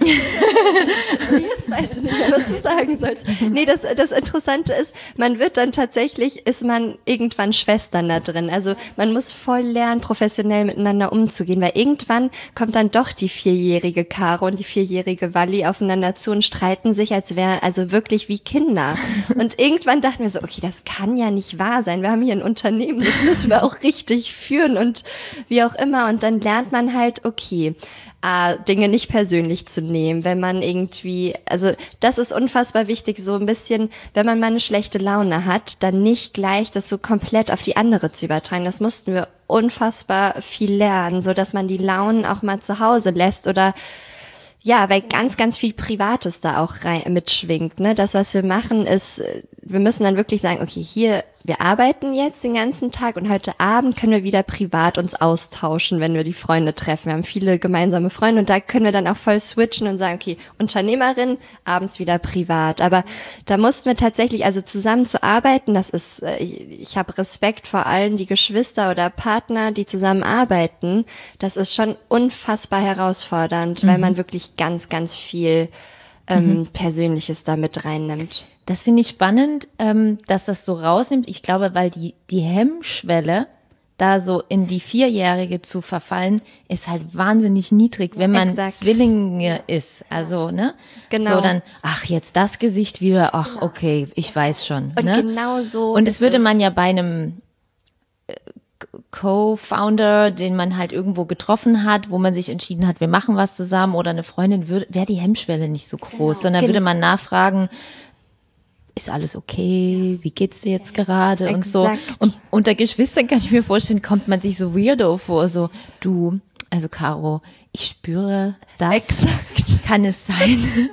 Jetzt weißt du nicht mehr, was du sagen sollst. Nee, das, das Interessante ist, man wird dann tatsächlich, ist man irgendwann Schwestern da drin. Also man muss voll lernen, professionell miteinander umzugehen, weil irgendwann kommt dann doch die vierjährige Caro und die vierjährige Wally aufeinander zu und streiten sich, als wäre also wirklich wie Kinder. Und irgendwann dachten wir so, okay, das kann ja nicht wahr sein. Wir haben hier ein Unternehmen, das müssen wir auch richtig führen und wie auch immer. Und dann lernt man halt, okay, äh, Dinge nicht persönlich zu nehmen, wenn man irgendwie, also das ist unfassbar wichtig, so ein bisschen, wenn man mal eine schlechte Laune hat, dann nicht gleich das so komplett auf die andere zu übertragen. Das mussten wir unfassbar viel lernen, so dass man die Launen auch mal zu Hause lässt oder ja, weil ganz, ganz viel Privates da auch rein, mitschwingt. Ne? Das, was wir machen, ist, wir müssen dann wirklich sagen, okay, hier wir arbeiten jetzt den ganzen Tag und heute Abend können wir wieder privat uns austauschen, wenn wir die Freunde treffen. Wir haben viele gemeinsame Freunde und da können wir dann auch voll switchen und sagen, okay, Unternehmerin, abends wieder privat. Aber da mussten wir tatsächlich, also zusammen zu arbeiten, das ist, äh, ich, ich habe Respekt vor allen die Geschwister oder Partner, die zusammen arbeiten. Das ist schon unfassbar herausfordernd, mhm. weil man wirklich ganz, ganz viel ähm, mhm. Persönliches da mit reinnimmt. Das finde ich spannend, ähm, dass das so rausnimmt. Ich glaube, weil die, die Hemmschwelle, da so in die Vierjährige zu verfallen, ist halt wahnsinnig niedrig, wenn man Exakt. Zwillinge ist. Also, ne? Genau. So dann, ach, jetzt das Gesicht wieder, ach, okay, ich weiß schon. Und ne? genau so. Und das würde man ja bei einem äh, Co-Founder, den man halt irgendwo getroffen hat, wo man sich entschieden hat, wir machen was zusammen oder eine Freundin, wäre die Hemmschwelle nicht so groß, genau. sondern würde man nachfragen, ist alles okay? Wie geht's dir jetzt gerade? Und so. Und unter Geschwistern kann ich mir vorstellen, kommt man sich so weirdo vor, so, du, Also Caro, ich spüre das. Exakt. Kann es sein?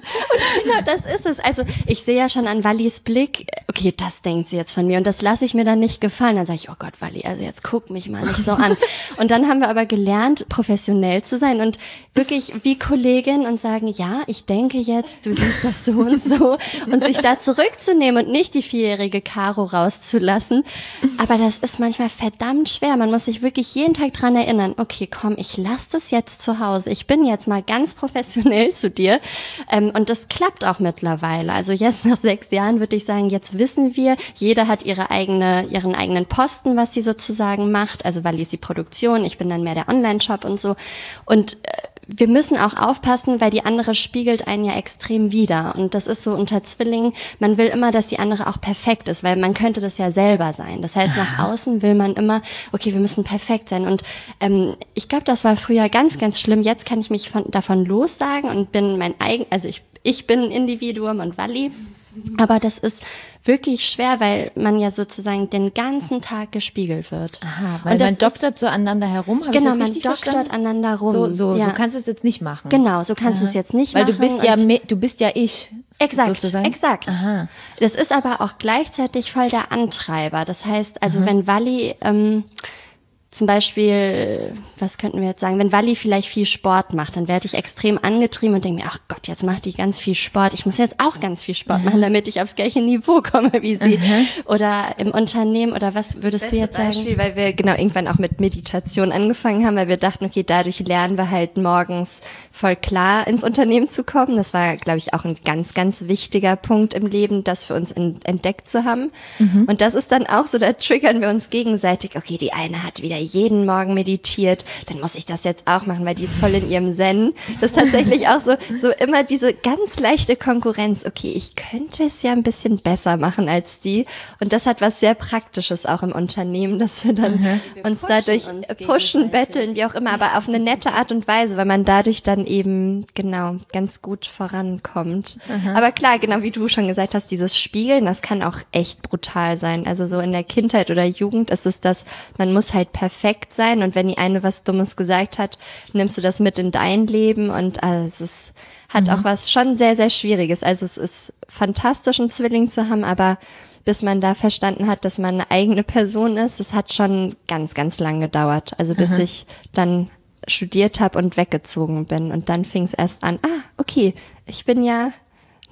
genau, das ist es. Also ich sehe ja schon an Wallis Blick, okay, das denkt sie jetzt von mir und das lasse ich mir dann nicht gefallen. Dann sage ich, oh Gott, Walli, also jetzt guck mich mal nicht so an. und dann haben wir aber gelernt, professionell zu sein und wirklich wie Kollegin und sagen, ja, ich denke jetzt, du siehst das so und so und sich da zurückzunehmen und nicht die vierjährige Caro rauszulassen. Aber das ist manchmal verdammt schwer. Man muss sich wirklich jeden Tag dran erinnern, okay, komm, ich lasse das jetzt zu Hause. Ich bin jetzt mal ganz professionell zu dir. Ähm, und das klappt auch mittlerweile. Also jetzt nach sechs Jahren würde ich sagen, jetzt wissen wir, jeder hat ihre eigene, ihren eigenen Posten, was sie sozusagen macht. Also weil ist die Produktion, ich bin dann mehr der Online-Shop und so. Und äh, wir müssen auch aufpassen, weil die andere spiegelt einen ja extrem wider. Und das ist so unter Zwillingen, man will immer, dass die andere auch perfekt ist, weil man könnte das ja selber sein. Das heißt, nach außen will man immer, okay, wir müssen perfekt sein. Und ähm, ich glaube, das war früher ganz, ganz schlimm. Jetzt kann ich mich von, davon lossagen und bin mein eigen, also ich, ich bin ein Individuum und Walli. Aber das ist wirklich schwer, weil man ja sozusagen den ganzen Tag gespiegelt wird. Aha, weil man doktert so aneinander herum. Hab genau, man doktert verstanden? aneinander rum. So, so, ja. so kannst du es jetzt nicht machen. Genau, so kannst du es jetzt nicht weil machen. Weil du bist ja, du bist ja ich. Exakt, sozusagen. exakt. Aha. Das ist aber auch gleichzeitig voll der Antreiber. Das heißt, also Aha. wenn Wally ähm, zum Beispiel, was könnten wir jetzt sagen, wenn Walli vielleicht viel Sport macht, dann werde ich extrem angetrieben und denke mir, ach Gott, jetzt macht die ganz viel Sport. Ich muss jetzt auch ganz viel Sport machen, damit ich aufs gleiche Niveau komme wie sie. Mhm. Oder im Unternehmen oder was würdest du jetzt Beispiel, sagen? Weil wir genau irgendwann auch mit Meditation angefangen haben, weil wir dachten, okay, dadurch lernen wir halt morgens voll klar ins Unternehmen zu kommen. Das war, glaube ich, auch ein ganz, ganz wichtiger Punkt im Leben, das für uns entdeckt zu haben. Mhm. Und das ist dann auch so, da triggern wir uns gegenseitig, okay, die eine hat wieder jeden Morgen meditiert, dann muss ich das jetzt auch machen, weil die ist voll in ihrem Zen. Das ist tatsächlich auch so, so immer diese ganz leichte Konkurrenz. Okay, ich könnte es ja ein bisschen besser machen als die. Und das hat was sehr Praktisches auch im Unternehmen, dass wir dann mhm. wir uns dadurch uns pushen, betteln, wie auch immer, aber auf eine nette Art und Weise, weil man dadurch dann eben genau ganz gut vorankommt. Mhm. Aber klar, genau wie du schon gesagt hast, dieses Spiegeln, das kann auch echt brutal sein. Also so in der Kindheit oder Jugend ist es das, man muss halt perfekt perfekt sein und wenn die eine was Dummes gesagt hat, nimmst du das mit in dein Leben und also es ist, hat mhm. auch was schon sehr, sehr Schwieriges. Also es ist fantastisch, einen Zwilling zu haben, aber bis man da verstanden hat, dass man eine eigene Person ist, es hat schon ganz, ganz lang gedauert. Also bis mhm. ich dann studiert habe und weggezogen bin. Und dann fing es erst an, ah, okay, ich bin ja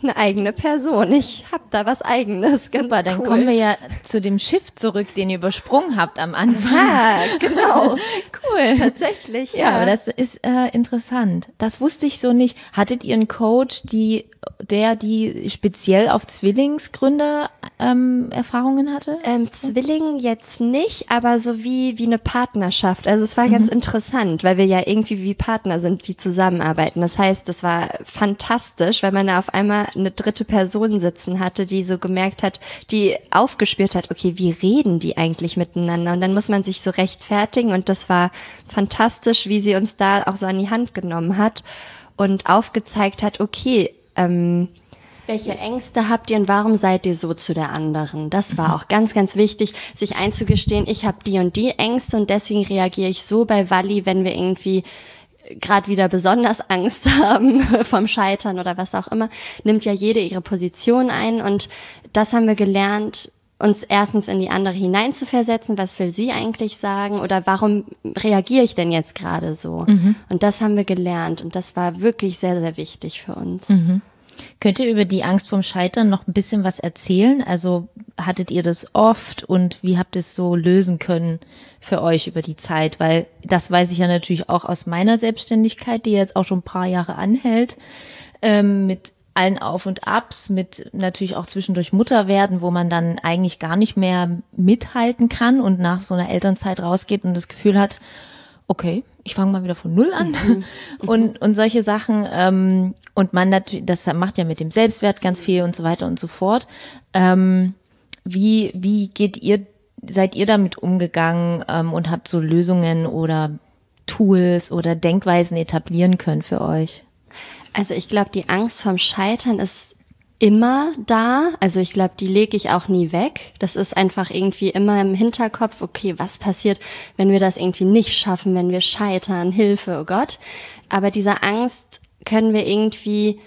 eine eigene Person. Ich habe da was Eigenes. Ganz Super, dann kommen wir ja zu dem Schiff zurück, den ihr übersprungen habt am Anfang. Ja, genau. cool. Tatsächlich, ja. Ja, aber das ist äh, interessant. Das wusste ich so nicht. Hattet ihr einen Coach, die der, die speziell auf Zwillingsgründer ähm, Erfahrungen hatte? Ähm, Zwilling jetzt nicht, aber so wie, wie eine Partnerschaft. Also es war mhm. ganz interessant, weil wir ja irgendwie wie Partner sind, die zusammenarbeiten. Das heißt, es war fantastisch, weil man da auf einmal eine dritte Person sitzen hatte, die so gemerkt hat, die aufgespürt hat, okay, wie reden die eigentlich miteinander? Und dann muss man sich so rechtfertigen und das war fantastisch, wie sie uns da auch so an die Hand genommen hat und aufgezeigt hat, okay, ähm, welche Ängste habt ihr und warum seid ihr so zu der anderen? Das war auch ganz, ganz wichtig, sich einzugestehen, ich habe die und die Ängste und deswegen reagiere ich so bei Walli, wenn wir irgendwie gerade wieder besonders Angst haben vom Scheitern oder was auch immer, nimmt ja jede ihre Position ein und das haben wir gelernt, uns erstens in die andere hineinzuversetzen, was will sie eigentlich sagen oder warum reagiere ich denn jetzt gerade so? Mhm. Und das haben wir gelernt und das war wirklich sehr, sehr wichtig für uns. Mhm. Könnt ihr über die Angst vom Scheitern noch ein bisschen was erzählen? Also hattet ihr das oft und wie habt ihr es so lösen können für euch über die Zeit? Weil das weiß ich ja natürlich auch aus meiner Selbstständigkeit, die jetzt auch schon ein paar Jahre anhält, ähm, mit allen Auf und Abs, mit natürlich auch zwischendurch Mutter werden, wo man dann eigentlich gar nicht mehr mithalten kann und nach so einer Elternzeit rausgeht und das Gefühl hat, okay, ich fange mal wieder von Null an mhm. und, und solche Sachen. Ähm, und man natürlich, das macht ja mit dem Selbstwert ganz viel und so weiter und so fort. Ähm, wie, wie geht ihr, seid ihr damit umgegangen ähm, und habt so Lösungen oder Tools oder Denkweisen etablieren können für euch? Also ich glaube, die Angst vom Scheitern ist immer da. Also ich glaube, die lege ich auch nie weg. Das ist einfach irgendwie immer im Hinterkopf, okay, was passiert, wenn wir das irgendwie nicht schaffen, wenn wir scheitern, Hilfe, oh Gott. Aber diese Angst können wir irgendwie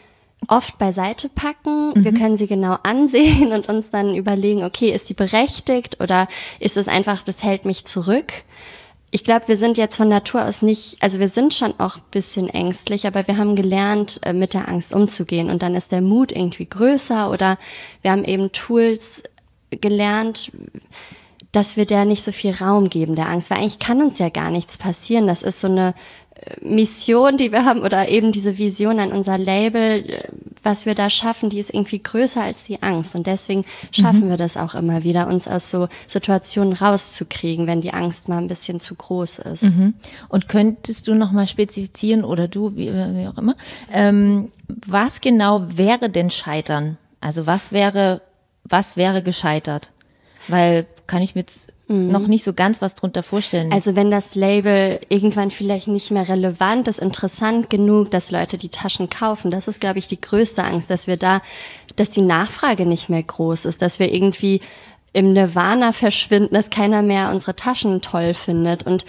oft beiseite packen. Mhm. Wir können sie genau ansehen und uns dann überlegen, okay, ist die berechtigt oder ist es einfach, das hält mich zurück? Ich glaube, wir sind jetzt von Natur aus nicht, also wir sind schon auch bisschen ängstlich, aber wir haben gelernt, äh, mit der Angst umzugehen und dann ist der Mut irgendwie größer oder wir haben eben Tools gelernt, dass wir der nicht so viel Raum geben, der Angst, weil eigentlich kann uns ja gar nichts passieren. Das ist so eine Mission, die wir haben oder eben diese Vision an unser Label, was wir da schaffen, die ist irgendwie größer als die Angst. Und deswegen schaffen mhm. wir das auch immer wieder, uns aus so Situationen rauszukriegen, wenn die Angst mal ein bisschen zu groß ist. Mhm. Und könntest du noch mal spezifizieren oder du, wie, wie auch immer, ähm, was genau wäre denn Scheitern? Also was wäre, was wäre gescheitert? Weil kann ich mir jetzt mhm. noch nicht so ganz was drunter vorstellen. Also wenn das Label irgendwann vielleicht nicht mehr relevant ist, interessant genug, dass Leute die Taschen kaufen, das ist, glaube ich, die größte Angst, dass wir da, dass die Nachfrage nicht mehr groß ist, dass wir irgendwie im Nirvana verschwinden, dass keiner mehr unsere Taschen toll findet. Und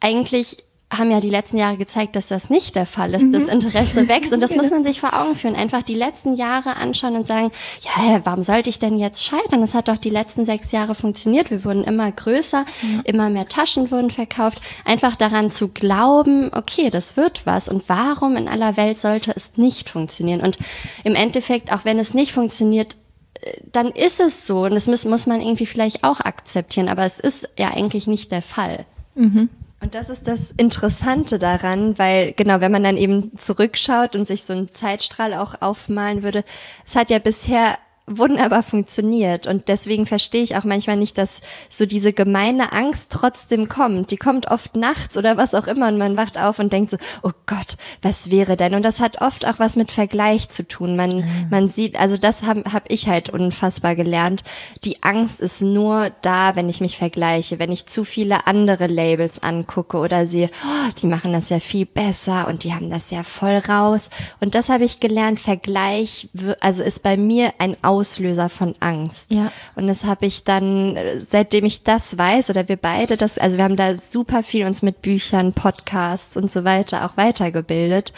eigentlich haben ja die letzten Jahre gezeigt, dass das nicht der Fall ist. Das mhm. Interesse wächst und das muss man sich vor Augen führen. Einfach die letzten Jahre anschauen und sagen, ja, warum sollte ich denn jetzt scheitern? Das hat doch die letzten sechs Jahre funktioniert. Wir wurden immer größer, ja. immer mehr Taschen wurden verkauft. Einfach daran zu glauben, okay, das wird was und warum in aller Welt sollte es nicht funktionieren? Und im Endeffekt, auch wenn es nicht funktioniert, äh, dann ist es so und das muss, muss man irgendwie vielleicht auch akzeptieren, aber es ist ja eigentlich nicht der Fall. Mhm. Und das ist das Interessante daran, weil genau, wenn man dann eben zurückschaut und sich so einen Zeitstrahl auch aufmalen würde, es hat ja bisher wunderbar funktioniert. Und deswegen verstehe ich auch manchmal nicht, dass so diese gemeine Angst trotzdem kommt. Die kommt oft nachts oder was auch immer und man wacht auf und denkt so, oh Gott, was wäre denn? Und das hat oft auch was mit Vergleich zu tun. Man, mhm. man sieht, also das habe hab ich halt unfassbar gelernt. Die Angst ist nur da, wenn ich mich vergleiche, wenn ich zu viele andere Labels angucke oder sehe, oh, die machen das ja viel besser und die haben das ja voll raus. Und das habe ich gelernt. Vergleich, also ist bei mir ein Auslöser von Angst. Ja. Und das habe ich dann, seitdem ich das weiß, oder wir beide das, also wir haben da super viel uns mit Büchern, Podcasts und so weiter auch weitergebildet.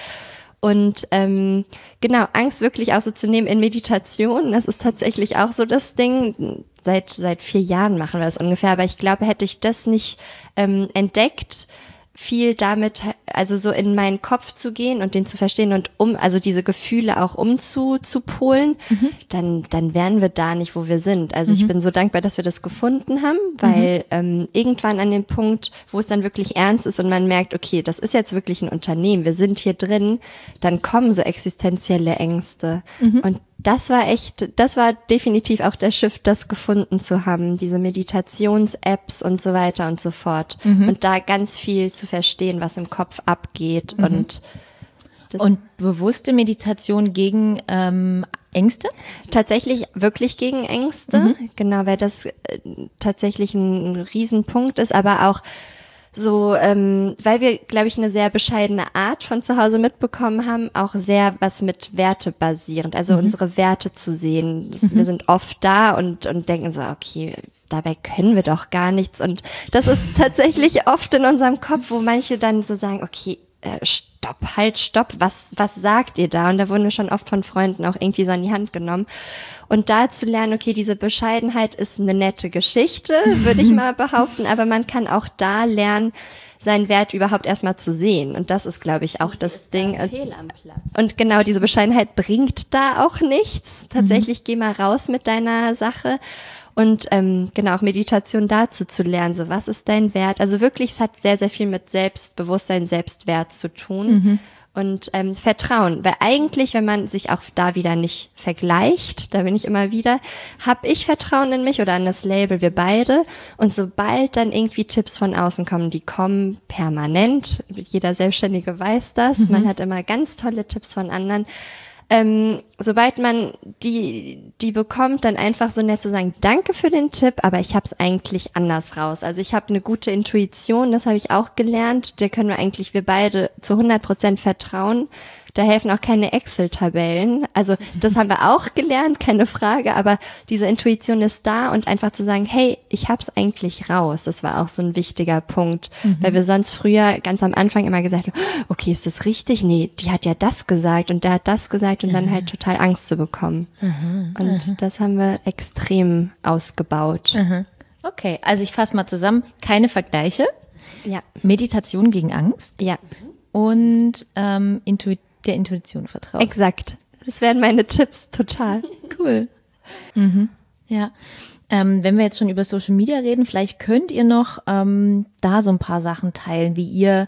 Und ähm, genau, Angst wirklich auch so zu nehmen in Meditation, das ist tatsächlich auch so das Ding. Seit, seit vier Jahren machen wir das ungefähr, aber ich glaube, hätte ich das nicht ähm, entdeckt, viel damit, also so in meinen Kopf zu gehen und den zu verstehen und um, also diese Gefühle auch umzupolen, mhm. dann, dann wären wir da nicht, wo wir sind. Also mhm. ich bin so dankbar, dass wir das gefunden haben, weil mhm. ähm, irgendwann an dem Punkt, wo es dann wirklich ernst ist und man merkt, okay, das ist jetzt wirklich ein Unternehmen, wir sind hier drin, dann kommen so existenzielle Ängste. Mhm. Und das war echt, das war definitiv auch der Shift, das gefunden zu haben, diese Meditations-Apps und so weiter und so fort. Mhm. Und da ganz viel zu verstehen, was im Kopf abgeht mhm. und und bewusste Meditation gegen ähm, Ängste? Tatsächlich wirklich gegen Ängste, mhm. genau, weil das äh, tatsächlich ein, ein Riesenpunkt ist, aber auch so, ähm, weil wir, glaube ich, eine sehr bescheidene Art von zu Hause mitbekommen haben, auch sehr was mit Werte basierend, also mhm. unsere Werte zu sehen. Das, mhm. Wir sind oft da und, und denken so, okay, dabei können wir doch gar nichts. Und das ist tatsächlich oft in unserem Kopf, wo manche dann so sagen, okay, äh, stopp, halt, stopp, was, was sagt ihr da? Und da wurden wir schon oft von Freunden auch irgendwie so an die Hand genommen. Und da zu lernen, okay, diese Bescheidenheit ist eine nette Geschichte, würde ich mal behaupten, aber man kann auch da lernen, seinen Wert überhaupt erstmal zu sehen. Und das ist, glaube ich, auch das, das Ding. Platz. Und genau diese Bescheidenheit bringt da auch nichts. Tatsächlich mhm. geh mal raus mit deiner Sache. Und ähm, genau auch Meditation dazu zu lernen, so was ist dein Wert? Also wirklich, es hat sehr, sehr viel mit Selbstbewusstsein, Selbstwert zu tun. Mhm und ähm, Vertrauen. Weil eigentlich, wenn man sich auch da wieder nicht vergleicht, da bin ich immer wieder, habe ich Vertrauen in mich oder an das Label, wir beide. Und sobald dann irgendwie Tipps von außen kommen, die kommen permanent, jeder Selbstständige weiß das, mhm. man hat immer ganz tolle Tipps von anderen, ähm, sobald man die, die bekommt, dann einfach so nett zu sagen, danke für den Tipp, aber ich habe es eigentlich anders raus. Also ich habe eine gute Intuition, das habe ich auch gelernt. Der können wir eigentlich wir beide zu 100 Prozent vertrauen. Da helfen auch keine Excel-Tabellen. Also das haben wir auch gelernt, keine Frage, aber diese Intuition ist da und einfach zu sagen, hey, ich hab's eigentlich raus. Das war auch so ein wichtiger Punkt, mhm. weil wir sonst früher ganz am Anfang immer gesagt haben, okay, ist das richtig? Nee, die hat ja das gesagt und der hat das gesagt und mhm. dann halt total Angst zu bekommen. Mhm. Und das haben wir extrem ausgebaut. Okay, also ich fasse mal zusammen, keine Vergleiche. Ja. Meditation gegen Angst. Ja. Und ähm, Intu der Intuition vertrauen. Exakt. Das wären meine Tipps, total. cool. Mhm. Ja. Ähm, wenn wir jetzt schon über Social Media reden, vielleicht könnt ihr noch ähm, da so ein paar Sachen teilen, wie ihr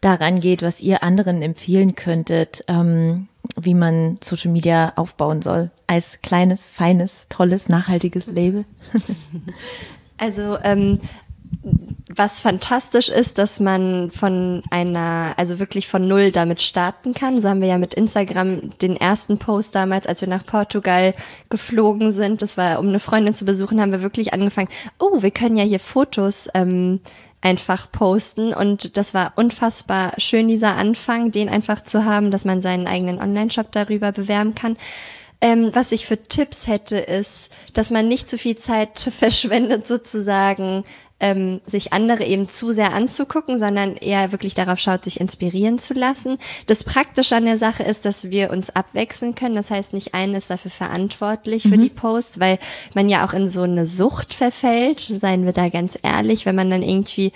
daran geht, was ihr anderen empfehlen könntet, ähm, wie man Social Media aufbauen soll als kleines, feines, tolles, nachhaltiges Label. Also ähm, was fantastisch ist, dass man von einer, also wirklich von null damit starten kann. So haben wir ja mit Instagram den ersten Post damals, als wir nach Portugal geflogen sind. Das war, um eine Freundin zu besuchen, haben wir wirklich angefangen, oh, wir können ja hier Fotos ähm, einfach posten. Und das war unfassbar schön, dieser Anfang, den einfach zu haben, dass man seinen eigenen Online-Shop darüber bewerben kann. Ähm, was ich für Tipps hätte, ist, dass man nicht zu viel Zeit verschwendet, sozusagen ähm, sich andere eben zu sehr anzugucken, sondern eher wirklich darauf schaut, sich inspirieren zu lassen. Das Praktische an der Sache ist, dass wir uns abwechseln können. Das heißt, nicht einer ist dafür verantwortlich mhm. für die Posts, weil man ja auch in so eine Sucht verfällt, seien wir da ganz ehrlich, wenn man dann irgendwie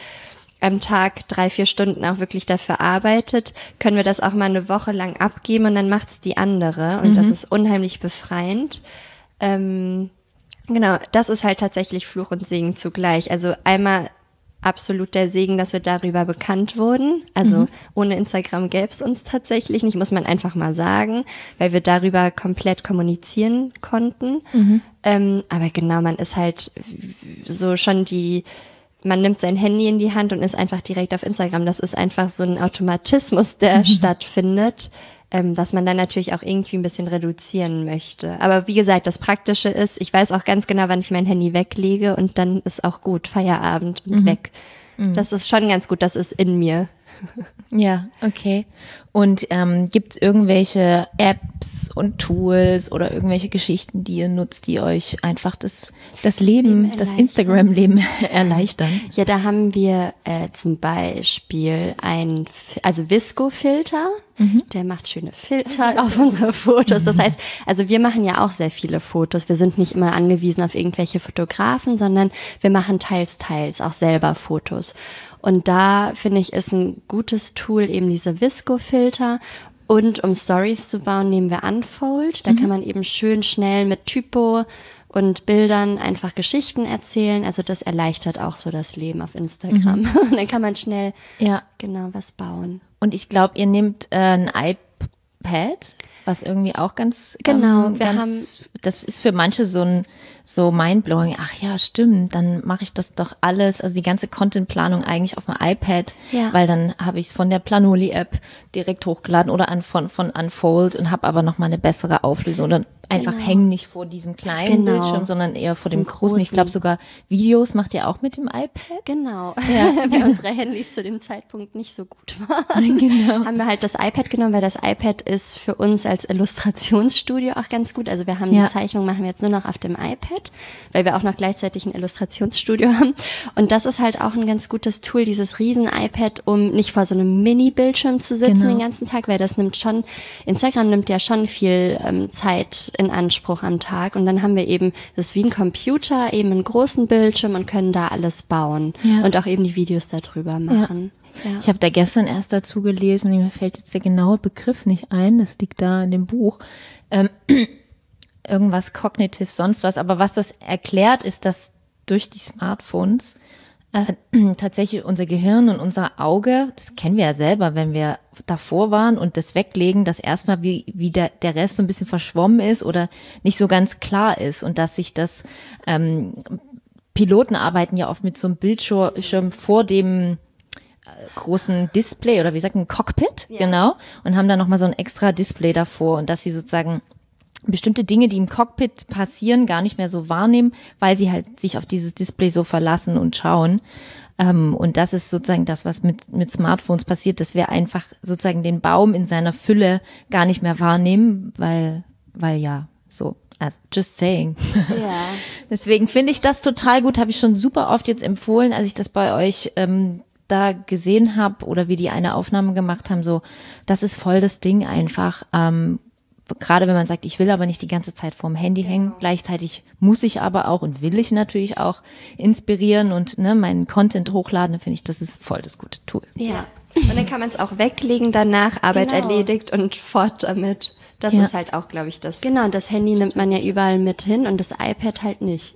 am Tag drei, vier Stunden auch wirklich dafür arbeitet, können wir das auch mal eine Woche lang abgeben und dann macht's die andere und mhm. das ist unheimlich befreiend. Ähm, Genau, das ist halt tatsächlich Fluch und Segen zugleich. Also einmal absolut der Segen, dass wir darüber bekannt wurden. Also mhm. ohne Instagram gäbe es uns tatsächlich nicht, muss man einfach mal sagen, weil wir darüber komplett kommunizieren konnten. Mhm. Ähm, aber genau, man ist halt so schon die, man nimmt sein Handy in die Hand und ist einfach direkt auf Instagram. Das ist einfach so ein Automatismus, der mhm. stattfindet ähm, dass man dann natürlich auch irgendwie ein bisschen reduzieren möchte. Aber wie gesagt, das Praktische ist, ich weiß auch ganz genau, wann ich mein Handy weglege und dann ist auch gut, Feierabend und mhm. weg. Mhm. Das ist schon ganz gut, das ist in mir. Ja, okay. Und ähm, gibt es irgendwelche Apps und Tools oder irgendwelche Geschichten, die ihr nutzt, die euch einfach das, das Leben, das Instagram-Leben erleichtern? Ja, da haben wir äh, zum Beispiel ein, also Visco-Filter. Mhm. Der macht schöne Filter auf unsere Fotos. Das heißt, also wir machen ja auch sehr viele Fotos. Wir sind nicht immer angewiesen auf irgendwelche Fotografen, sondern wir machen teils, teils auch selber Fotos. Und da finde ich, ist ein gutes Tool eben diese Visco-Filter. Und um Stories zu bauen, nehmen wir Unfold. Da mhm. kann man eben schön schnell mit Typo und Bildern einfach Geschichten erzählen. Also das erleichtert auch so das Leben auf Instagram. Mhm. dann kann man schnell ja. genau was bauen. Und ich glaube, ihr nehmt äh, ein iPad, was irgendwie auch ganz genau. Ähm, ganz, haben das ist für manche so ein so mindblowing. Ach ja, stimmt, dann mache ich das doch alles, also die ganze Contentplanung eigentlich auf dem iPad, ja. weil dann habe ich es von der Planoli App direkt hochgeladen oder an, von von Unfold und habe aber noch mal eine bessere Auflösung. Und einfach genau. hängen nicht vor diesem kleinen genau. Bildschirm, sondern eher vor dem großen. großen. Ich glaube sogar Videos macht ihr auch mit dem iPad. Genau. Ja. weil unsere Handys zu dem Zeitpunkt nicht so gut waren. Genau. Haben wir halt das iPad genommen, weil das iPad ist für uns als Illustrationsstudio auch ganz gut. Also wir haben ja. die Zeichnung machen wir jetzt nur noch auf dem iPad, weil wir auch noch gleichzeitig ein Illustrationsstudio haben. Und das ist halt auch ein ganz gutes Tool, dieses riesen iPad, um nicht vor so einem Mini-Bildschirm zu sitzen genau. den ganzen Tag, weil das nimmt schon, Instagram nimmt ja schon viel ähm, Zeit in Anspruch am Tag. Und dann haben wir eben, das ist wie ein Computer, eben einen großen Bildschirm und können da alles bauen ja. und auch eben die Videos darüber machen. Ja. Ja. Ich habe da gestern erst dazu gelesen, mir fällt jetzt der genaue Begriff nicht ein, das liegt da in dem Buch. Ähm, irgendwas kognitiv, sonst was. Aber was das erklärt, ist, dass durch die Smartphones äh, tatsächlich unser Gehirn und unser Auge, das kennen wir ja selber, wenn wir davor waren und das weglegen, dass erstmal wie, wie der, der Rest so ein bisschen verschwommen ist oder nicht so ganz klar ist und dass sich das ähm, Piloten arbeiten ja oft mit so einem Bildschirm vor dem äh, großen Display oder wie sagt man, Cockpit, ja. genau, und haben dann nochmal so ein extra Display davor und dass sie sozusagen bestimmte Dinge, die im Cockpit passieren, gar nicht mehr so wahrnehmen, weil sie halt sich auf dieses Display so verlassen und schauen. Ähm, und das ist sozusagen das, was mit, mit Smartphones passiert, dass wir einfach sozusagen den Baum in seiner Fülle gar nicht mehr wahrnehmen, weil, weil ja, so. Also, just saying. Ja. Deswegen finde ich das total gut, habe ich schon super oft jetzt empfohlen, als ich das bei euch ähm, da gesehen habe oder wie die eine Aufnahme gemacht haben, so, das ist voll das Ding einfach. Ähm, gerade wenn man sagt, ich will aber nicht die ganze Zeit vorm Handy genau. hängen, gleichzeitig muss ich aber auch und will ich natürlich auch inspirieren und ne, meinen Content hochladen, finde ich, das ist voll das gute Tool. Ja. Und dann kann man es auch weglegen danach, Arbeit genau. erledigt und fort damit. Das ja. ist halt auch, glaube ich, das. Genau, das Handy nimmt man ja überall mit hin und das iPad halt nicht.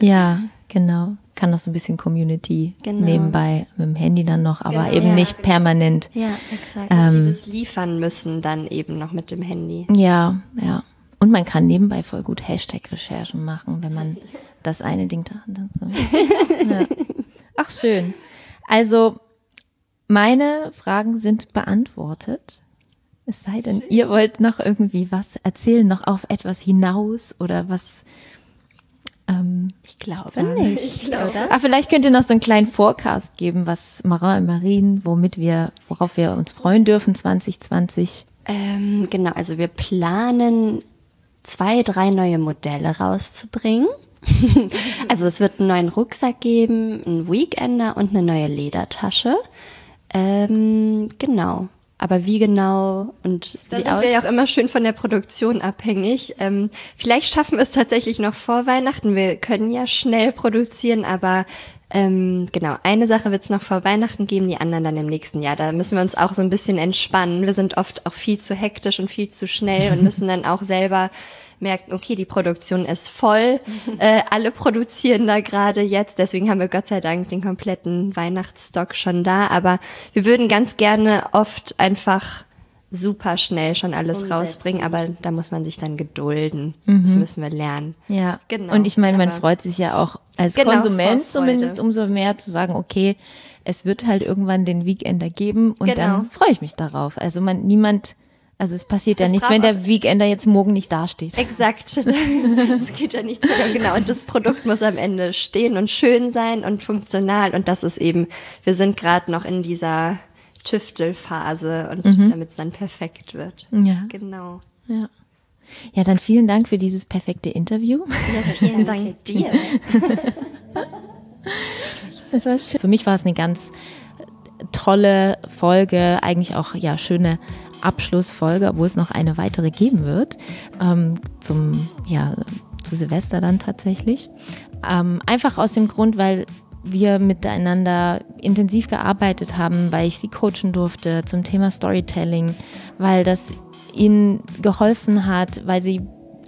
ja, genau kann noch so ein bisschen Community genau. nebenbei mit dem Handy dann noch, aber genau, eben ja, nicht permanent. Ja, exakt. Ähm, Dieses liefern müssen dann eben noch mit dem Handy. Ja, ja. Und man kann nebenbei voll gut Hashtag-Recherchen machen, wenn man das eine Ding da hat. Ja. Ach, schön. Also, meine Fragen sind beantwortet. Es sei denn, Schön. ihr wollt noch irgendwie was erzählen, noch auf etwas hinaus oder was ähm, ich glaube nicht. Ich glaube. Ah, vielleicht könnt ihr noch so einen kleinen Forecast geben, was Marin und Marine, womit wir, worauf wir uns freuen dürfen 2020. Ähm, genau, also wir planen zwei, drei neue Modelle rauszubringen. also es wird einen neuen Rucksack geben, einen Weekender und eine neue Ledertasche. Ähm, genau. Aber wie genau und da wie sind aus? wir ja auch immer schön von der Produktion abhängig. Ähm, vielleicht schaffen wir es tatsächlich noch vor Weihnachten. Wir können ja schnell produzieren, aber ähm, genau, eine Sache wird es noch vor Weihnachten geben, die anderen dann im nächsten Jahr. Da müssen wir uns auch so ein bisschen entspannen. Wir sind oft auch viel zu hektisch und viel zu schnell und müssen dann auch selber merken, okay, die Produktion ist voll, äh, alle produzieren da gerade jetzt, deswegen haben wir Gott sei Dank den kompletten Weihnachtsstock schon da, aber wir würden ganz gerne oft einfach super schnell schon alles Umsetzen. rausbringen, aber da muss man sich dann gedulden. Mhm. Das müssen wir lernen. Ja, genau. Und ich meine, man freut sich ja auch als genau, Konsument zumindest umso mehr zu sagen, okay, es wird halt irgendwann den Weekender geben und genau. dann freue ich mich darauf. Also man, niemand also es passiert ja nichts, wenn der Weekender jetzt morgen nicht dasteht. Exakt. Es geht ja nicht so genau. Und das Produkt muss am Ende stehen und schön sein und funktional. Und das ist eben, wir sind gerade noch in dieser Tüftelphase und mhm. damit es dann perfekt wird. Ja. Genau. Ja. Ja, dann vielen Dank für dieses perfekte Interview. Ja, vielen Dank dir. das war schön. Für mich war es eine ganz tolle Folge, eigentlich auch ja schöne Abschlussfolge, obwohl es noch eine weitere geben wird, ähm, zum, ja, zu Silvester dann tatsächlich. Ähm, einfach aus dem Grund, weil wir miteinander intensiv gearbeitet haben, weil ich sie coachen durfte zum Thema Storytelling, weil das ihnen geholfen hat, weil sie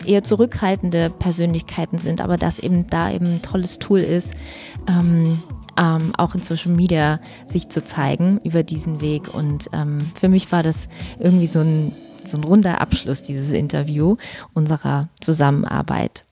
eher zurückhaltende Persönlichkeiten sind, aber das eben da eben ein tolles Tool ist, ähm, ähm, auch in Social Media sich zu zeigen über diesen Weg. Und ähm, für mich war das irgendwie so ein, so ein runder Abschluss, dieses Interview unserer Zusammenarbeit.